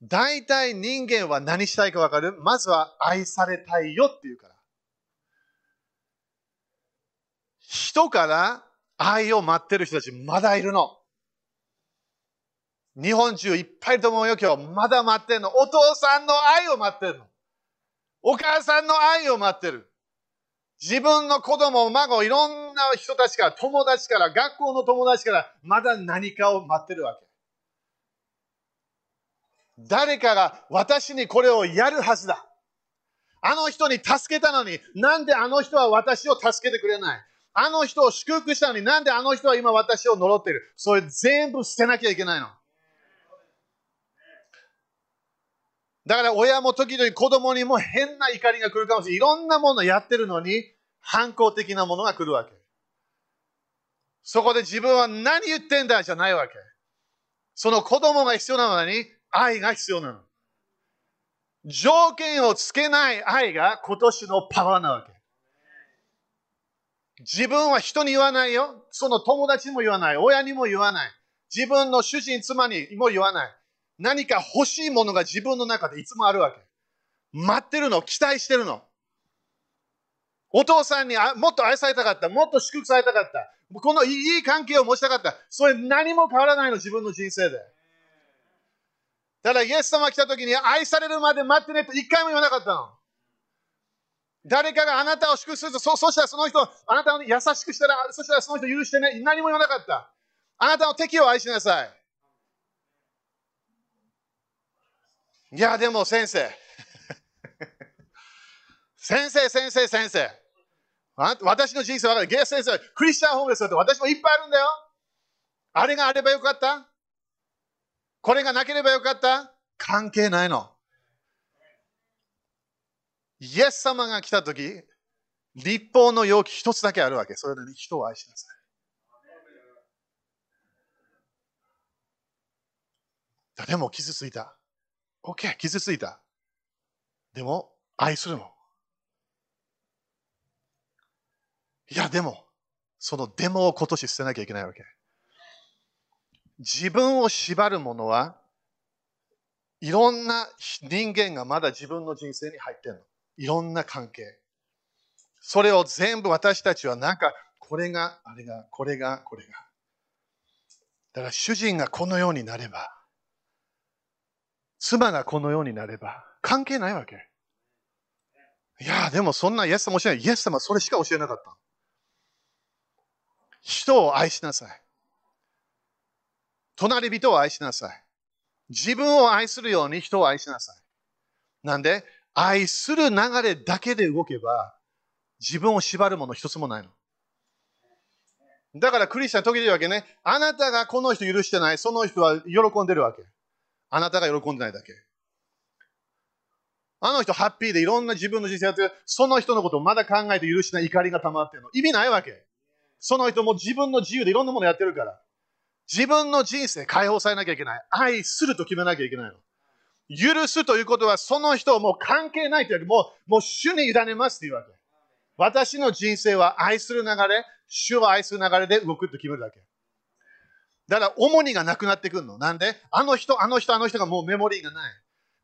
大体人間は何したいか分かる？まずは愛されたいよっていうから。人から愛を待ってる人たちまだいるの。日本中いっぱいいると思うよ、今日。まだ待ってるの。お父さんの愛を待ってるの。お母さんの愛を待ってる。自分の子供、孫、いろんな人たちから、友達から、学校の友達から、まだ何かを待ってるわけ。誰かが私にこれをやるはずだ。あの人に助けたのに、なんであの人は私を助けてくれない？あの人を祝福したのになんであの人は今私を呪っている？それ全部捨てなきゃいけないの。だから親も時々子供にも変な怒りが来るかもしれない。いろんなものやってるのに反抗的なものが来るわけ。そこで自分は何言ってんだじゃないわけ。その子供が必要なのに愛が必要なの。条件をつけない愛が今年のパワーなわけ。自分は人に言わないよ。その友達にも言わない。親にも言わない。自分の主人、妻にも言わない。何か欲しいものが自分の中でいつもあるわけ。待ってるの、期待してるの。お父さんにもっと愛されたかった。もっと祝福されたかった。このいい関係を持ちたかった。それ何も変わらないの、自分の人生で。ただ、イエス様が来た時に愛されるまで待ってねと一回も言わなかったの。誰かがあなたを祝福すると、そそしたらその人、あなたを優しくしたら、そしたらその人許してね、何も言わなかった。あなたの敵を愛しなさい。いや、でも先生。先生、先生、先生。私の人生はゲー先生、クリスチャンホームレスだって私もいっぱいあるんだよ。あれがあればよかったこれがなければよかった？関係ないの。イエス様が来たとき、立法の容器一つだけあるわけ。それで、ね、人を愛しなさい。でも傷ついた。OK、傷ついた。でも、愛するの。いや、でも、そのデモを今年捨てなきゃいけないわけ。自分を縛るものは、いろんな人間がまだ自分の人生に入ってるの。いろんな関係。それを全部私たちはなんか、これが、あれが、これが、これが。だから主人がこのようになれば、妻がこのようになれば、関係ないわけ。いや、でもそんなイエス様教えない。イエス様それしか教えなかった。人を愛しなさい。隣人を愛しなさい。自分を愛するように人を愛しなさい。なんで、愛する流れだけで動けば、自分を縛るもの一つもないの。だからクリスチャン時々言うわけね。あなたがこの人許してない、その人は喜んでるわけ。あなたが喜んでないだけ。あの人ハッピーでいろんな自分の人生やってる。その人のことをまだ考えて許しない怒りが溜まってるの。意味ないわけ。その人も自分の自由でいろんなものやってるから。自分の人生解放されなきゃいけない。愛すると決めなきゃいけないの。許すということは、その人をもう関係ないというよりも、もう主に委ねますというわけ。私の人生は愛する流れ、主を愛する流れで動くと決めるだけ。だから、重荷がなくなってくるの。なんで、あの人、あの人、あの人がもうメモリーがない。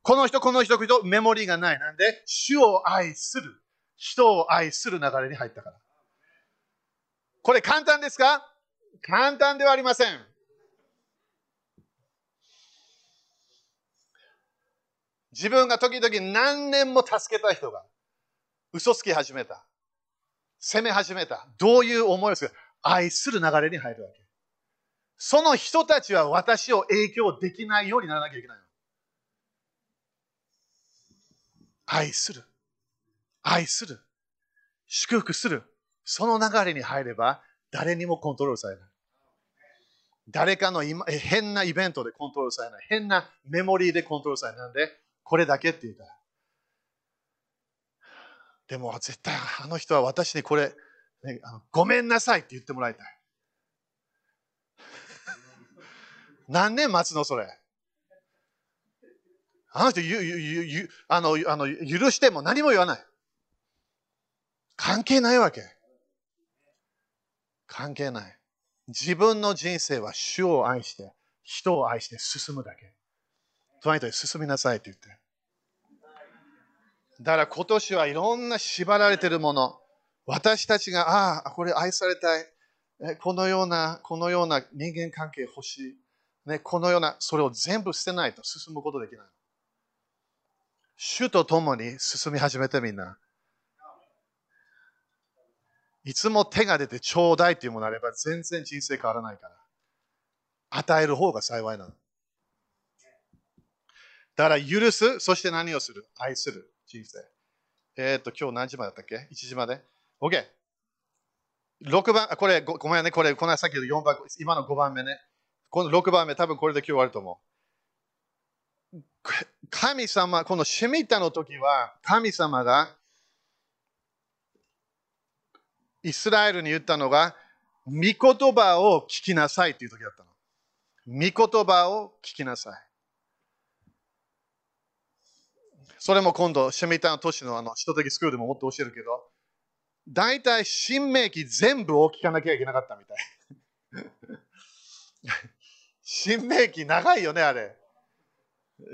この人、この人、この人、メモリーがない。なんで、主を愛する。人を愛する流れに入ったから。これ簡単ですか？簡単ではありません。自分が時々何年も助けた人が嘘つき始めた。責め始めた。どういう思いをする愛する流れに入るわけ。その人たちは私を影響できないようにならなきゃいけないの。愛する。愛する。祝福する。その流れに入れば誰にもコントロールされない。誰かの今変なイベントでコントロールされない。変なメモリーでコントロールされない。なんで、これだけって言うから。でも絶対あの人は私にこれ、ね、あのごめんなさいって言ってもらいたい。何年待つのそれ。あの人ゆゆゆゆあのあの許しても何も言わない。関係ないわけ。関係ない。自分の人生は主を愛して、人を愛して進むだけ。隣人に進みなさいって言って。だから今年はいろんな縛られてるもの、私たちが、ああ、これ愛されたい。このような、このような人間関係欲しい。ね、このような、それを全部捨てないと進むことできない。主と共に進み始めてみんな。いつも手が出てちょうだいっていうものあれば全然人生変わらないから。与える方が幸いなの。だから許す、そして何をする？愛する人生。えっ、と、今日何時までだったっけ ?1 時まで ?OK。6番、これご、ごめんね、これ、このさっきの4番、今の5番目ね。この6番目、多分これで今日終わると思う。神様、このシェミタの時は、神様がイスラエルに言ったのが、御言葉を聞きなさいという時だったの。御言葉を聞きなさい。それも今度、シェミタの都市のあの、人的スクールでももっと教えるけど、大体、新明記全部を聞かなきゃいけなかったみたい。新明記長いよね、あれ。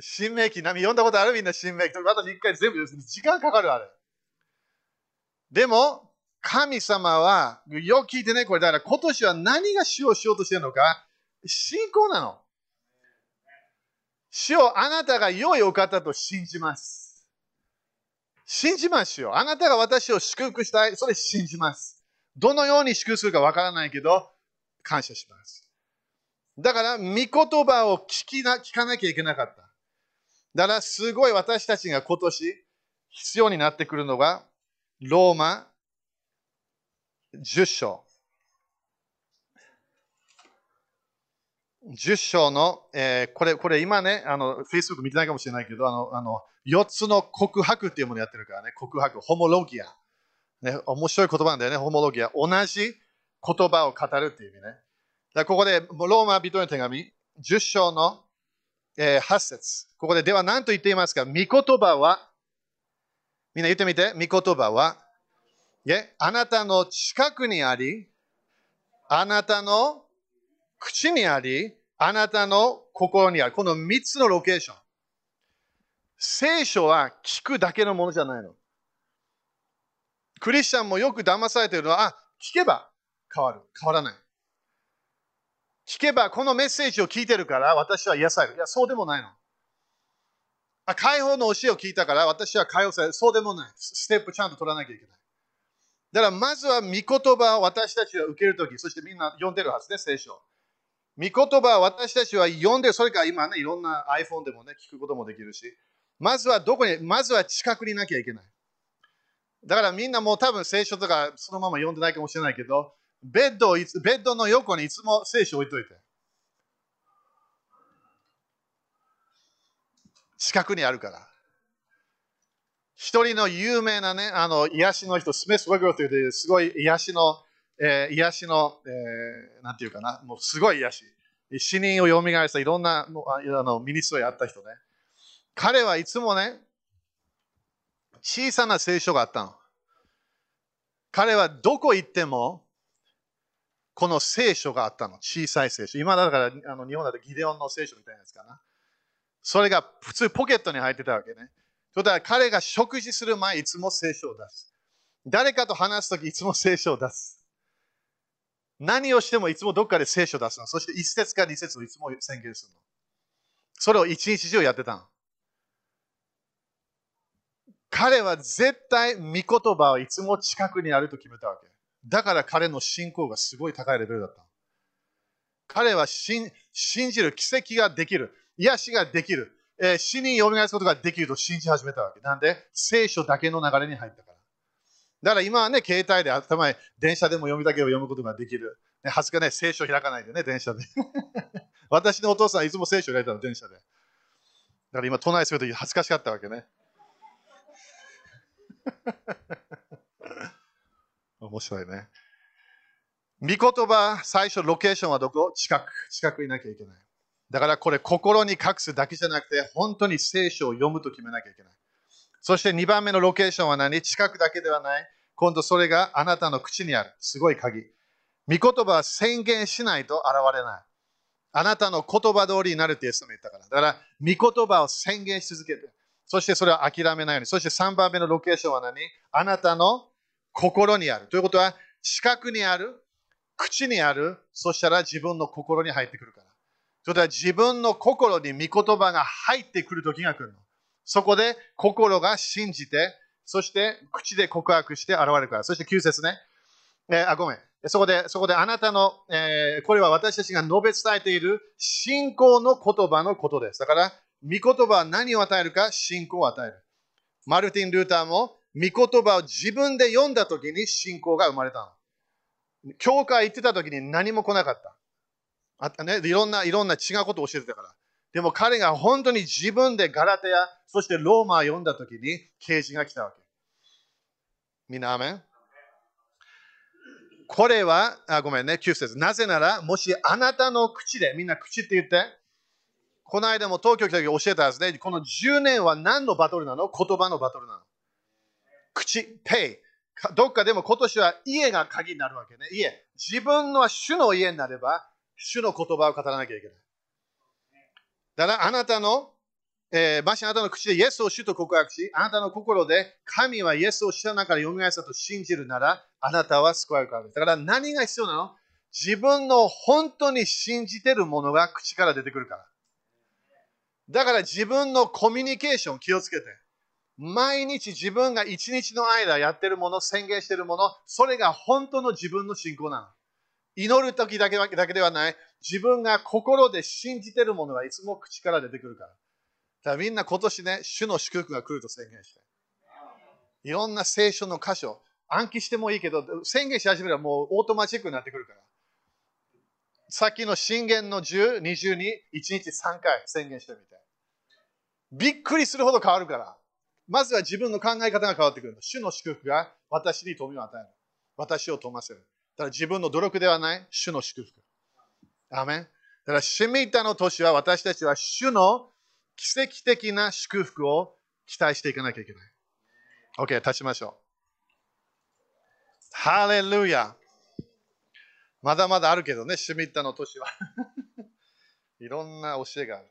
新明記、読んだことある？みんな新明記。私一回全部、時間かかる、あれ。でも、神様は、よく聞いてね、これ、だから今年は何が主をしようとしてるのか、信仰なの。主をあなたが良いお方と信じます。信じますよ。あなたが私を祝福したい。それ信じます。どのように祝福するかわからないけど、感謝します。だから、御言葉を聞きな聞かなきゃいけなかった。だから、すごい私たちが今年必要になってくるのが、ローマ10章。10章の、えー、これ、これ今ね、あの、Facebook 見てないかもしれないけど、あの、あの4つの告白っていうものやってるからね、告白、ホモロギア。ね、面白い言葉なんだよね、ホモロギア。同じ言葉を語るっていう意味ね。だここで、ローマ人の手紙、10章の、えー、8節ここで、では何と言っていますか？御言葉は、みんな言ってみて、御言葉は、いえあなたの近くにあり、あなたの口にあり、あなたの心にある。この3つのロケーション。聖書は聞くだけのものじゃないの。クリスチャンもよく騙されているのは、あ、聞けば変わる。変わらない。聞けばこのメッセージを聞いてるから私は癒される。いや、そうでもないの。あ解放の教えを聞いたから私は解放される。そうでもない。ステップちゃんと取らなきゃいけない。だからまずは御言葉を私たちが受けるとき、そしてみんな読んでるはずで、聖書。御言葉私たちは読んで、それから今ね、いろんな iPhone でもね、聞くこともできるし、まずはどこに、まずは近くにいなきゃいけない。だからみんなもう多分聖書とかそのまま読んでないかもしれないけど、ベッドをベッドの横にいつも聖書置いといて。近くにあるから。一人の有名なね、あの、癒しの人、スミス・ウェグロという、すごい癒しのえー、癒しの、えー、なんていうかな、もうすごい癒し。死人を蘇らせたいろんなあのミニストをやった人ね。彼はいつもね、小さな聖書があったの。彼はどこ行っても、この聖書があったの。小さい聖書。今だからあの日本だとギデオンの聖書みたいなやつかな。それが普通ポケットに入ってたわけね。それ彼が食事する前、いつも聖書を出す。誰かと話すとき、いつも聖書を出す。何をしてもいつもどっかで聖書を出すの。そして一節か二節をいつも宣言するの。それを一日中やってたの。彼は絶対御言葉はいつも近くにあると決めたわけ。だから彼の信仰がすごい高いレベルだった。彼は信じる奇跡ができる。癒しができる。えー、死に蘇らすことができると信じ始めたわけ。なんで聖書だけの流れに入った。だから今はね、携帯で頭に電車でも読みだけを読むことができる。ね、恥ずかね、聖書開かないでね、電車で。私のお父さんいつも聖書開いたの、電車で。だから今、都内するとき恥ずかしかったわけね。面白いね。御言葉、最初、ロケーションはどこ？近く。近くいなきゃいけない。だからこれ、心に隠すだけじゃなくて、本当に聖書を読むと決めなきゃいけない。そして2番目のロケーションは何？近くだけではない。今度それがあなたの口にある。すごい鍵。御言葉は宣言しないと現れない。あなたの言葉通りになるってイエス様言ったから。だから、御言葉を宣言し続けて。そしてそれを諦めないように。そして3番目のロケーションは何？あなたの心にある。ということは、近くにある、口にある、そしたら自分の心に入ってくるから。それは自分の心に御言葉が入ってくる時が来るの。そこで心が信じて、そして口で告白して現れるから。そして9節ね。えー、あ、ごめん。そこで、そこであなたの、えー、これは私たちが述べ伝えている信仰の言葉のことです。だから、御言葉は何を与えるか？信仰を与える。マルティン・ルーターも御言葉を自分で読んだ時に信仰が生まれたの。教会行ってた時に何も来なかった。あね、いろんな、いろんな違うことを教えてたから。でも彼が本当に自分でガラテヤ、そしてローマを読んだ時に啓示が来たわけ。みんな、アメン？これは、あごめんね、9節。なぜなら、もしあなたの口で、みんな口って言って、この間も東京来た時教えたはずね、この10年は何のバトルなの？言葉のバトルなの？口、ペイ。どっかでも今年は家が鍵になるわけね。家。自分の主の家になれば、主の言葉を語らなきゃいけない。だからあなたの、えー、もしあなたの口でイエスを主と告白し、あなたの心で神はイエスを死な中で蘇ったと信じるなら、あなたは救われるからです。だから何が必要なの？自分の本当に信じてるものが口から出てくるから。だから自分のコミュニケーション気をつけて。毎日自分が一日の間やってるもの、宣言してるもの、それが本当の自分の信仰なの。祈る時だけだけではない。自分が心で信じてるものはいつも口から出てくるから。だからみんな今年ね、主の祝福が来ると宣言して。いろんな聖書の箇所、暗記してもいいけど、宣言し始めればもうオートマチックになってくるから。さっきの箴言の10、22 1日3回宣言してみて。びっくりするほど変わるから。まずは自分の考え方が変わってくる。主の祝福が私に富を与える。私を富ませる。だから自分の努力ではない、主の祝福。アメン。だからシミタの年は私たちは主の奇跡的な祝福を期待していかなきゃいけない。OK、立ちましょう。ハレルヤ。まだまだあるけどね、シミッタの年は。いろんな教えがある。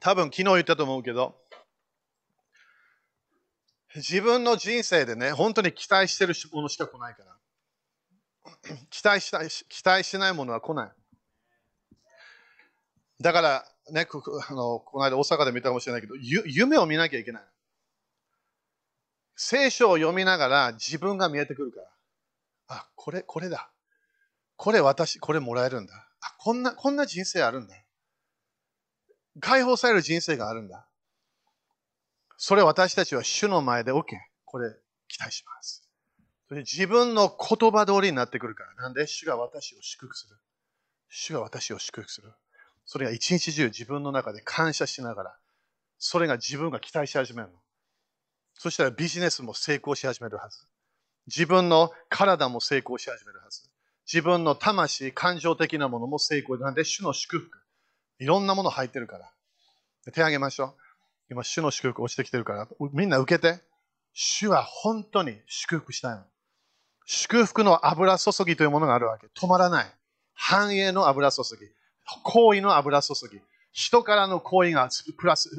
多分昨日言ったと思うけど、自分の人生でね、本当に期待してるものしか来ないから。期待したい期待しないものは来ない。だからね、こあのこの間大阪で見たかもしれないけど、夢を見なきゃいけない。聖書を読みながら自分が見えてくるから。あ、これ、これだ。これ私、これもらえるんだ。あ、こんな、こんな人生あるんだ。解放される人生があるんだ。それ私たちは主の前で OK。これ期待します。それ自分の言葉通りになってくるから。なんで主が私を祝福する？主が私を祝福する。それが一日中自分の中で感謝しながら、それが自分が期待し始めるの。そしたらビジネスも成功し始めるはず。自分の体も成功し始めるはず。自分の魂、感情的なものも成功。なんで主の祝福。いろんなもの入ってるから。手あげましょう。今、主の祝福落ちてきてるから、みんな受けて。主は本当に祝福したいの。祝福の油注ぎというものがあるわけ。止まらない。繁栄の油注ぎ。行為の油注ぎ。人からの行為がプラス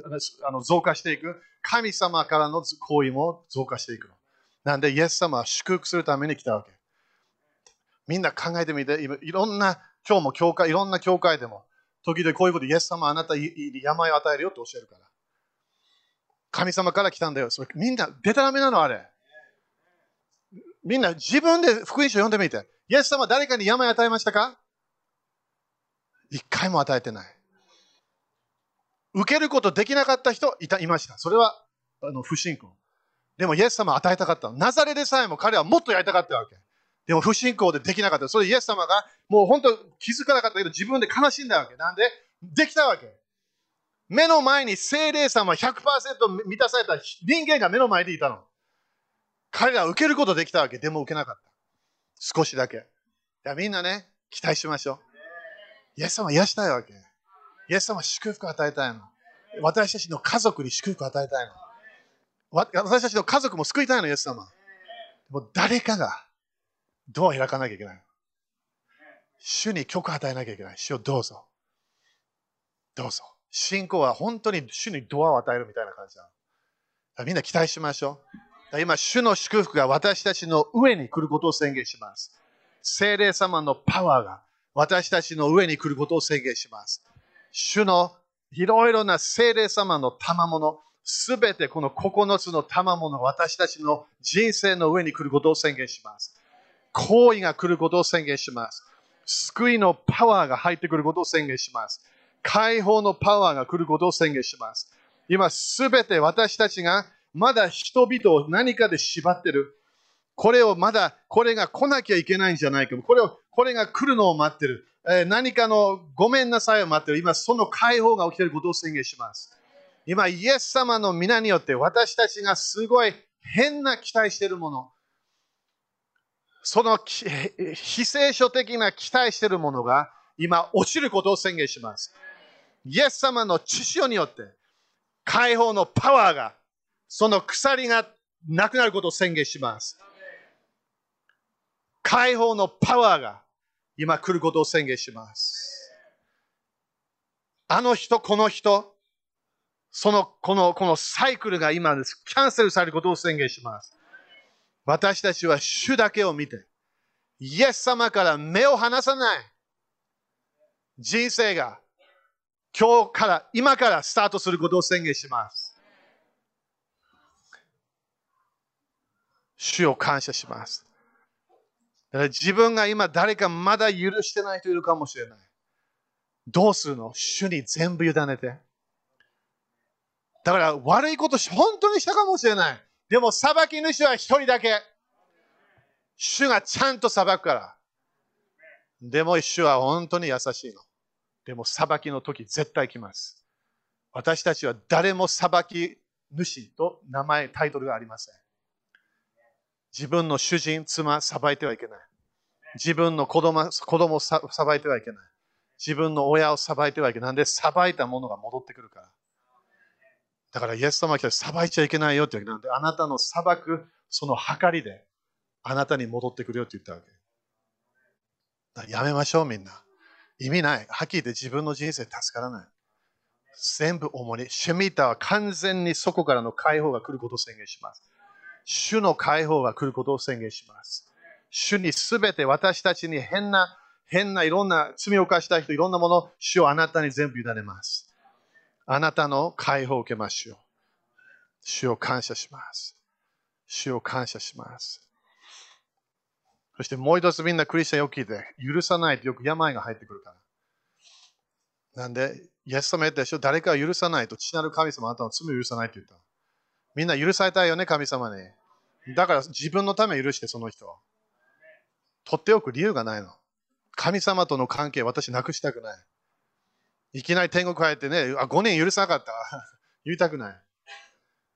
あの増加していく。神様からの行為も増加していくの。なんで、イエス様は祝福するために来たわけ。みんな考えてみて、いろんな、今日も教会、いろんな教会でも、時々こういうこと、イエス様あなた病を与えるよって教えるから。神様から来たんだよ。それみんな、でたらめなの、あれ。みんな自分で福音書読んでみて。イエス様誰かに病与えましたか？一回も与えてない。受けることできなかった人いたいました。それはあの不信仰。でもイエス様与えたかったナザレでさえも彼はもっとやりたかったわけ。でも不信仰でできなかった。それイエス様がもう本当気づかなかったけど自分で悲しんだわけ。なんで？できたわけ。目の前に精霊様100%満たされた人間が目の前でいたの。彼らは受けることできたわけ。でも受けなかった。少しだけ。じゃみんなね、期待しましょう。イエス様癒したいわけ。イエス様は祝福を与えたいの。私たちの家族に祝福を与えたいの。私たちの家族も救いたいの、イエス様。もう誰かがドア開かなきゃいけない。主に許可与えなきゃいけない。主をどうぞ。どうぞ。信仰は本当に主にドアを与えるみたいな感じなの。みんな期待しましょう。今、主の祝福が私たちの上に来ることを宣言します。精霊様のパワーが私たちの上に来ることを宣言します。主のいろいろな精霊様の賜物、すべてこの9つの賜物、私たちの人生の上に来ることを宣言します。行為が来ることを宣言します。救いのパワーが入ってくることを宣言します。解放のパワーが来ることを宣言します。今すべて私たちがまだ人々を何かで縛ってる。これをまだ、これが来なきゃいけないんじゃないか。これを、これが来るのを待ってる。えー何かのごめんなさいを待ってる。今その解放が起きていることを宣言します。今、イエス様の皆によって私たちがすごい変な期待しているもの。その非聖書的な期待しているものが今落ちることを宣言します。イエス様の知潮によって解放のパワーがその鎖がなくなることを宣言します。解放のパワーが今来ることを宣言します。あの人、この人、その、この、このサイクルが今です。キャンセルされることを宣言します。私たちは主だけを見て、イエス様から目を離さない人生が今日から、今からスタートすることを宣言します。主を感謝します。だから自分が今誰かまだ許してない人いるかもしれない。どうするの？主に全部委ねて。だから悪いことし本当にしたかもしれない。でも裁き主は一人だけ。主がちゃんと裁くから。でも主は本当に優しいの。でも裁きの時絶対来ます。私たちは誰も裁き主と名前、タイトルがありません。自分の主人、妻、裁いてはいけない。自分の子供子供を裁いてはいけない。自分の親を裁いてはいけない。なんで裁いたものが戻ってくるから。だからイエス様が来たら裁いちゃいけないよって言うわけなんで、あなたの裁くその計りであなたに戻ってくるよって言ったわけ。やめましょうみんな。意味ない。はっきり言って自分の人生助からない。全部重荷。シェミータは完全にそこからの解放が来ることを宣言します。主の解放が来ることを宣言します。主にすべて私たちに変な、変ないろんな罪を犯した人、いろんなもの、主をあなたに全部委ねます。あなたの解放を受けましょう。主を感謝します。主を感謝します。そしてもう一つみんなクリスチャンよく聞いて、許さないとよく病が入ってくるから。なんで、イエス様言ったでしょ？誰かを許さないと父なる神様あなたの罪を許さないと言った。みんな許されたいよね、神様に。だから自分のため許してその人を。取っておく理由がないの。神様との関係私なくしたくない。いきなり天国入ってね、あ、5年許さなかった。言いたくない。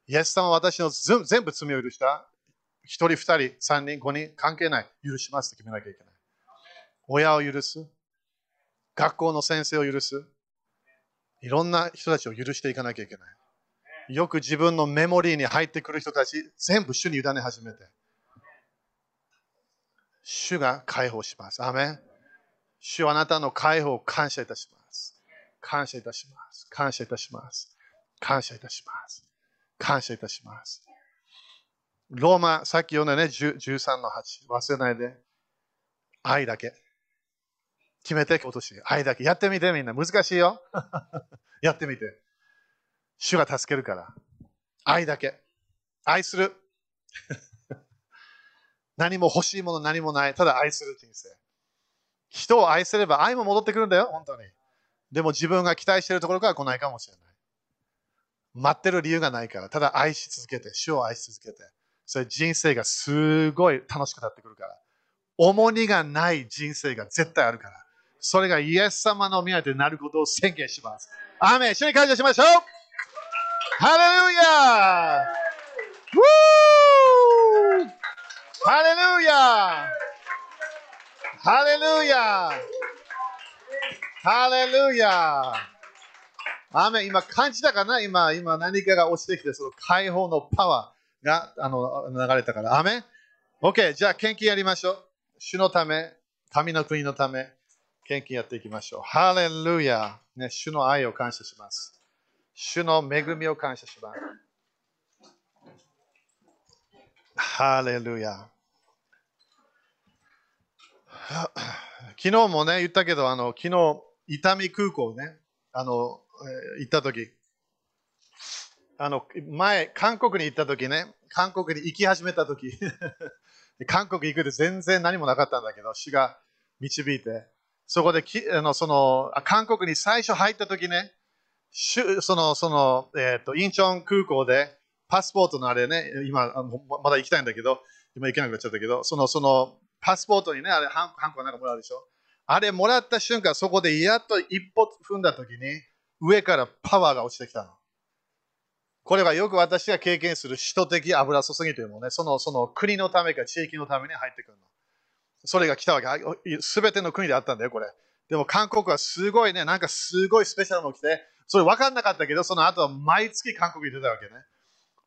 イエス様は私の全部罪を許した。一人、二人、三人、五人、関係ない。許しますって決めなきゃいけない。親を許す。学校の先生を許す。いろんな人たちを許していかなきゃいけない。よく自分のメモリーに入ってくる人たち、全部主に委ね始めて。主が解放します。アーメン主はあなたの解放を感謝いたします。感謝いたします。感謝いたします。感謝いたします。感謝いたします。ローマ、さっき読んだね、13の8。忘れないで。愛だけ。決めて、今年。愛だけ。やってみて、みんな。難しいよ。やってみて。主が助けるから。愛だけ。愛する。何も欲しいもの何もない。ただ愛する人生。人を愛すれば愛も戻ってくるんだよ、本当に。でも自分が期待しているところから来ないかもしれない。待ってる理由がないから。ただ愛し続けて、主を愛し続けて。それ人生がすごい楽しくなってくるから。重荷がない人生が絶対あるから。それがイエス様の宮でなることを宣言します。アーメン一緒に感謝しましょうハレルヤー Woo! ハレルヤハレルヤハレルヤアーメン今感じたかな？今、今何かが落ちてきて、その解放のパワーがあの流れたから。アメン ?OK、じゃあ献金やりましょう。主のため、神の国のため、献金やっていきましょう。ハレルヤ、ね、主の愛を感謝します。主の恵みを感謝します。ハレルヤ。昨日もね、言ったけど、あの昨日、伊丹空港ね、あの、えー行ったとき、あの、前、韓国に行ったときね、韓国に行き始めたとき、韓国行くって全然何もなかったんだけど、主が導いて、そこできあのその韓国に最初入った時ね、その、その、えっ、ー、と、インチョン空港で、パスポートのあれね、今、まだ行きたいんだけど、今行けなくなっちゃったけど、その、その、パスポートにね、あれ、ハンハンコなんかもらうでしょ？あれもらった瞬間、そこでやっと一歩踏んだ時に、上からパワーが落ちてきたの。これはよく私が経験する使徒的油注ぎというものね、そのその国のためか地域のために入ってくるの。それが来たわけ。すべての国であったんだよ、これ。でも韓国はすごいね、なんかすごいスペシャルの来て、それ分かんなかったけど、その後は毎月韓国に出たわけね。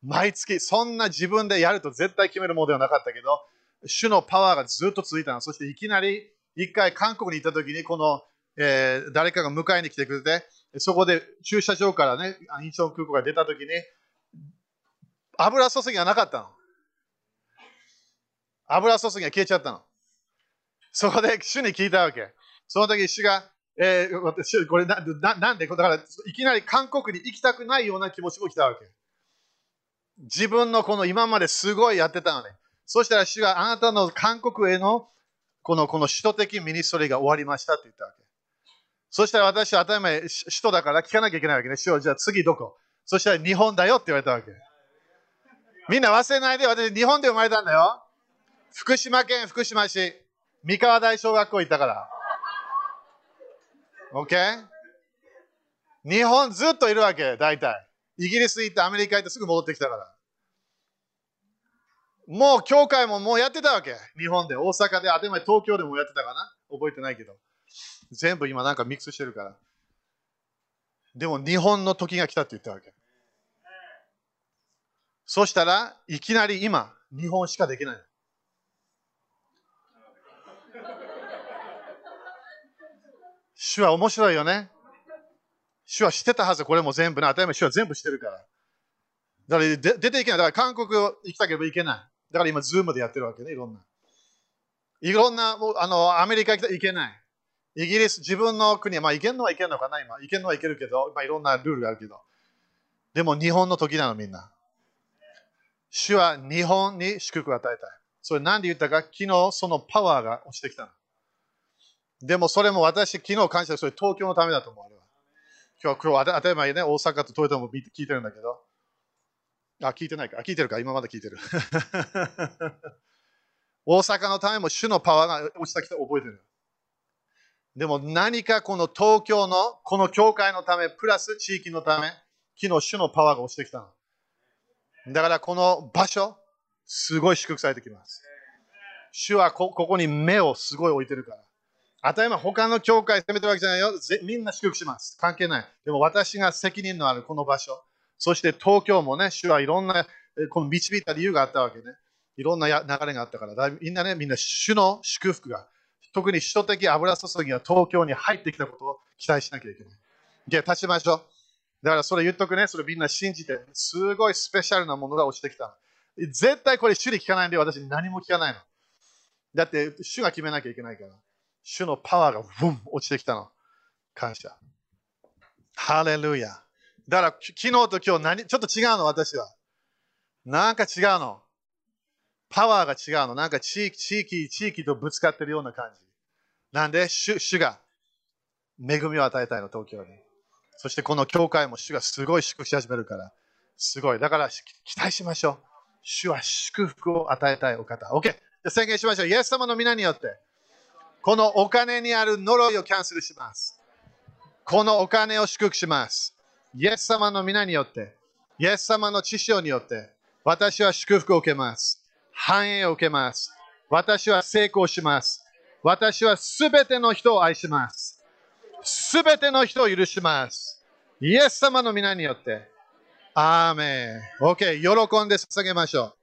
毎月、そんな自分でやると絶対決めるものではなかったけど、主のパワーがずっと続いたの。そしていきなり、一回韓国に行った時に、この、えー、誰かが迎えに来てくれて、そこで駐車場からね、インチョン空港が出た時に、油注ぎがなかったの。油注ぎが消えちゃったの。そこで主に聞いたわけ。その時主が、えー、私、これなななんで？だから、いきなり韓国に行きたくないような気持ちも来たわけ。自分のこの今まですごいやってたのね。そしたら主はあなたの韓国へのこのこの首都的ミニストリーが終わりましたって言ったわけ。そしたら私は当たり前、首都だから聞かなきゃいけないわけね。主はじゃあ次どこ？そしたら日本だよって言われたわけ。みんな忘れないで、私日本で生まれたんだよ。福島県福島市、三河大小学校行ったから。OK? 日本ずっといるわけ、大体。イギリス行ってアメリカ行ってすぐ戻ってきたから。もう教会ももうやってたわけ。日本で、大阪で、あてま東京でもやってたかな？覚えてないけど。全部今なんかミックスしてるから。でも日本の時が来たって言ったわけ。そしたらいきなり今、日本しかできない。主は面白いよね。主は知ってたはず、これも全部ね。当たり前、主は全部知ってるから。だから出ていけない。だから韓国行きたければいけない。だから今、ズームでやってるわけね、いろんな。いろんな、もうあのアメリカ行きたいけない。イギリス、自分の国は、まあ行けるのは行けるのかな、今。行けるのは行けるけど、まあいろんなルールがあるけど。でも日本の時なの、みんな。主は日本に祝福を与えたい。それ何で言ったか、昨日そのパワーが落ちてきたの。でもそれも私、昨日感謝それ東京のためだと思う。今日、今日当たり前ね、大阪と東京も聞いてるんだけど。あ、聞いてないか。聞いてるか。今まで聞いてる。大阪のためも主のパワーが落ちてきた覚えてる。でも何かこの東京のこの教会のため、プラス地域のため、昨日主のパワーが落ちてきたの。だからこの場所、すごい祝福されてきます。主はここに目をすごい置いてるから。当たり前、他の教会責めてるわけじゃないよ。みんな祝福します。関係ない。でも私が責任のあるこの場所。そして東京もね、主はいろんな、この導いた理由があったわけね。いろんな流れがあったから、みんなね、みんな主の祝福が、特に首都的油注ぎが東京に入ってきたことを期待しなきゃいけない。じゃあ、立ちましょう。だからそれ言っとくね、それみんな信じて、すごいスペシャルなものが落ちてきた。絶対これ主に聞かないんで私何も聞かないの。だって主が決めなきゃいけないから。主のパワーがブン落ちてきたの。感謝。ハレルヤ。だから昨日と今日何、ちょっと違うの、私は。なんか違うの。パワーが違うの。なんか地域、地域、地域とぶつかってるような感じ。なんで主、主が恵みを与えたいの、東京に。そしてこの教会も主がすごい祝福し始めるから。すごい。だから期待しましょう。主は祝福を与えたいお方。OK。じゃ宣言しましょう。イエス様の皆によって。このお金にある呪いをキャンセルします。このお金を祝福します。イエス様の皆によって、イエス様の知性によって、私は祝福を受けます。繁栄を受けます。私は成功します。私はすべての人を愛します。すべての人を許します。イエス様の皆によって。アーメン。OK。喜んで捧げましょう。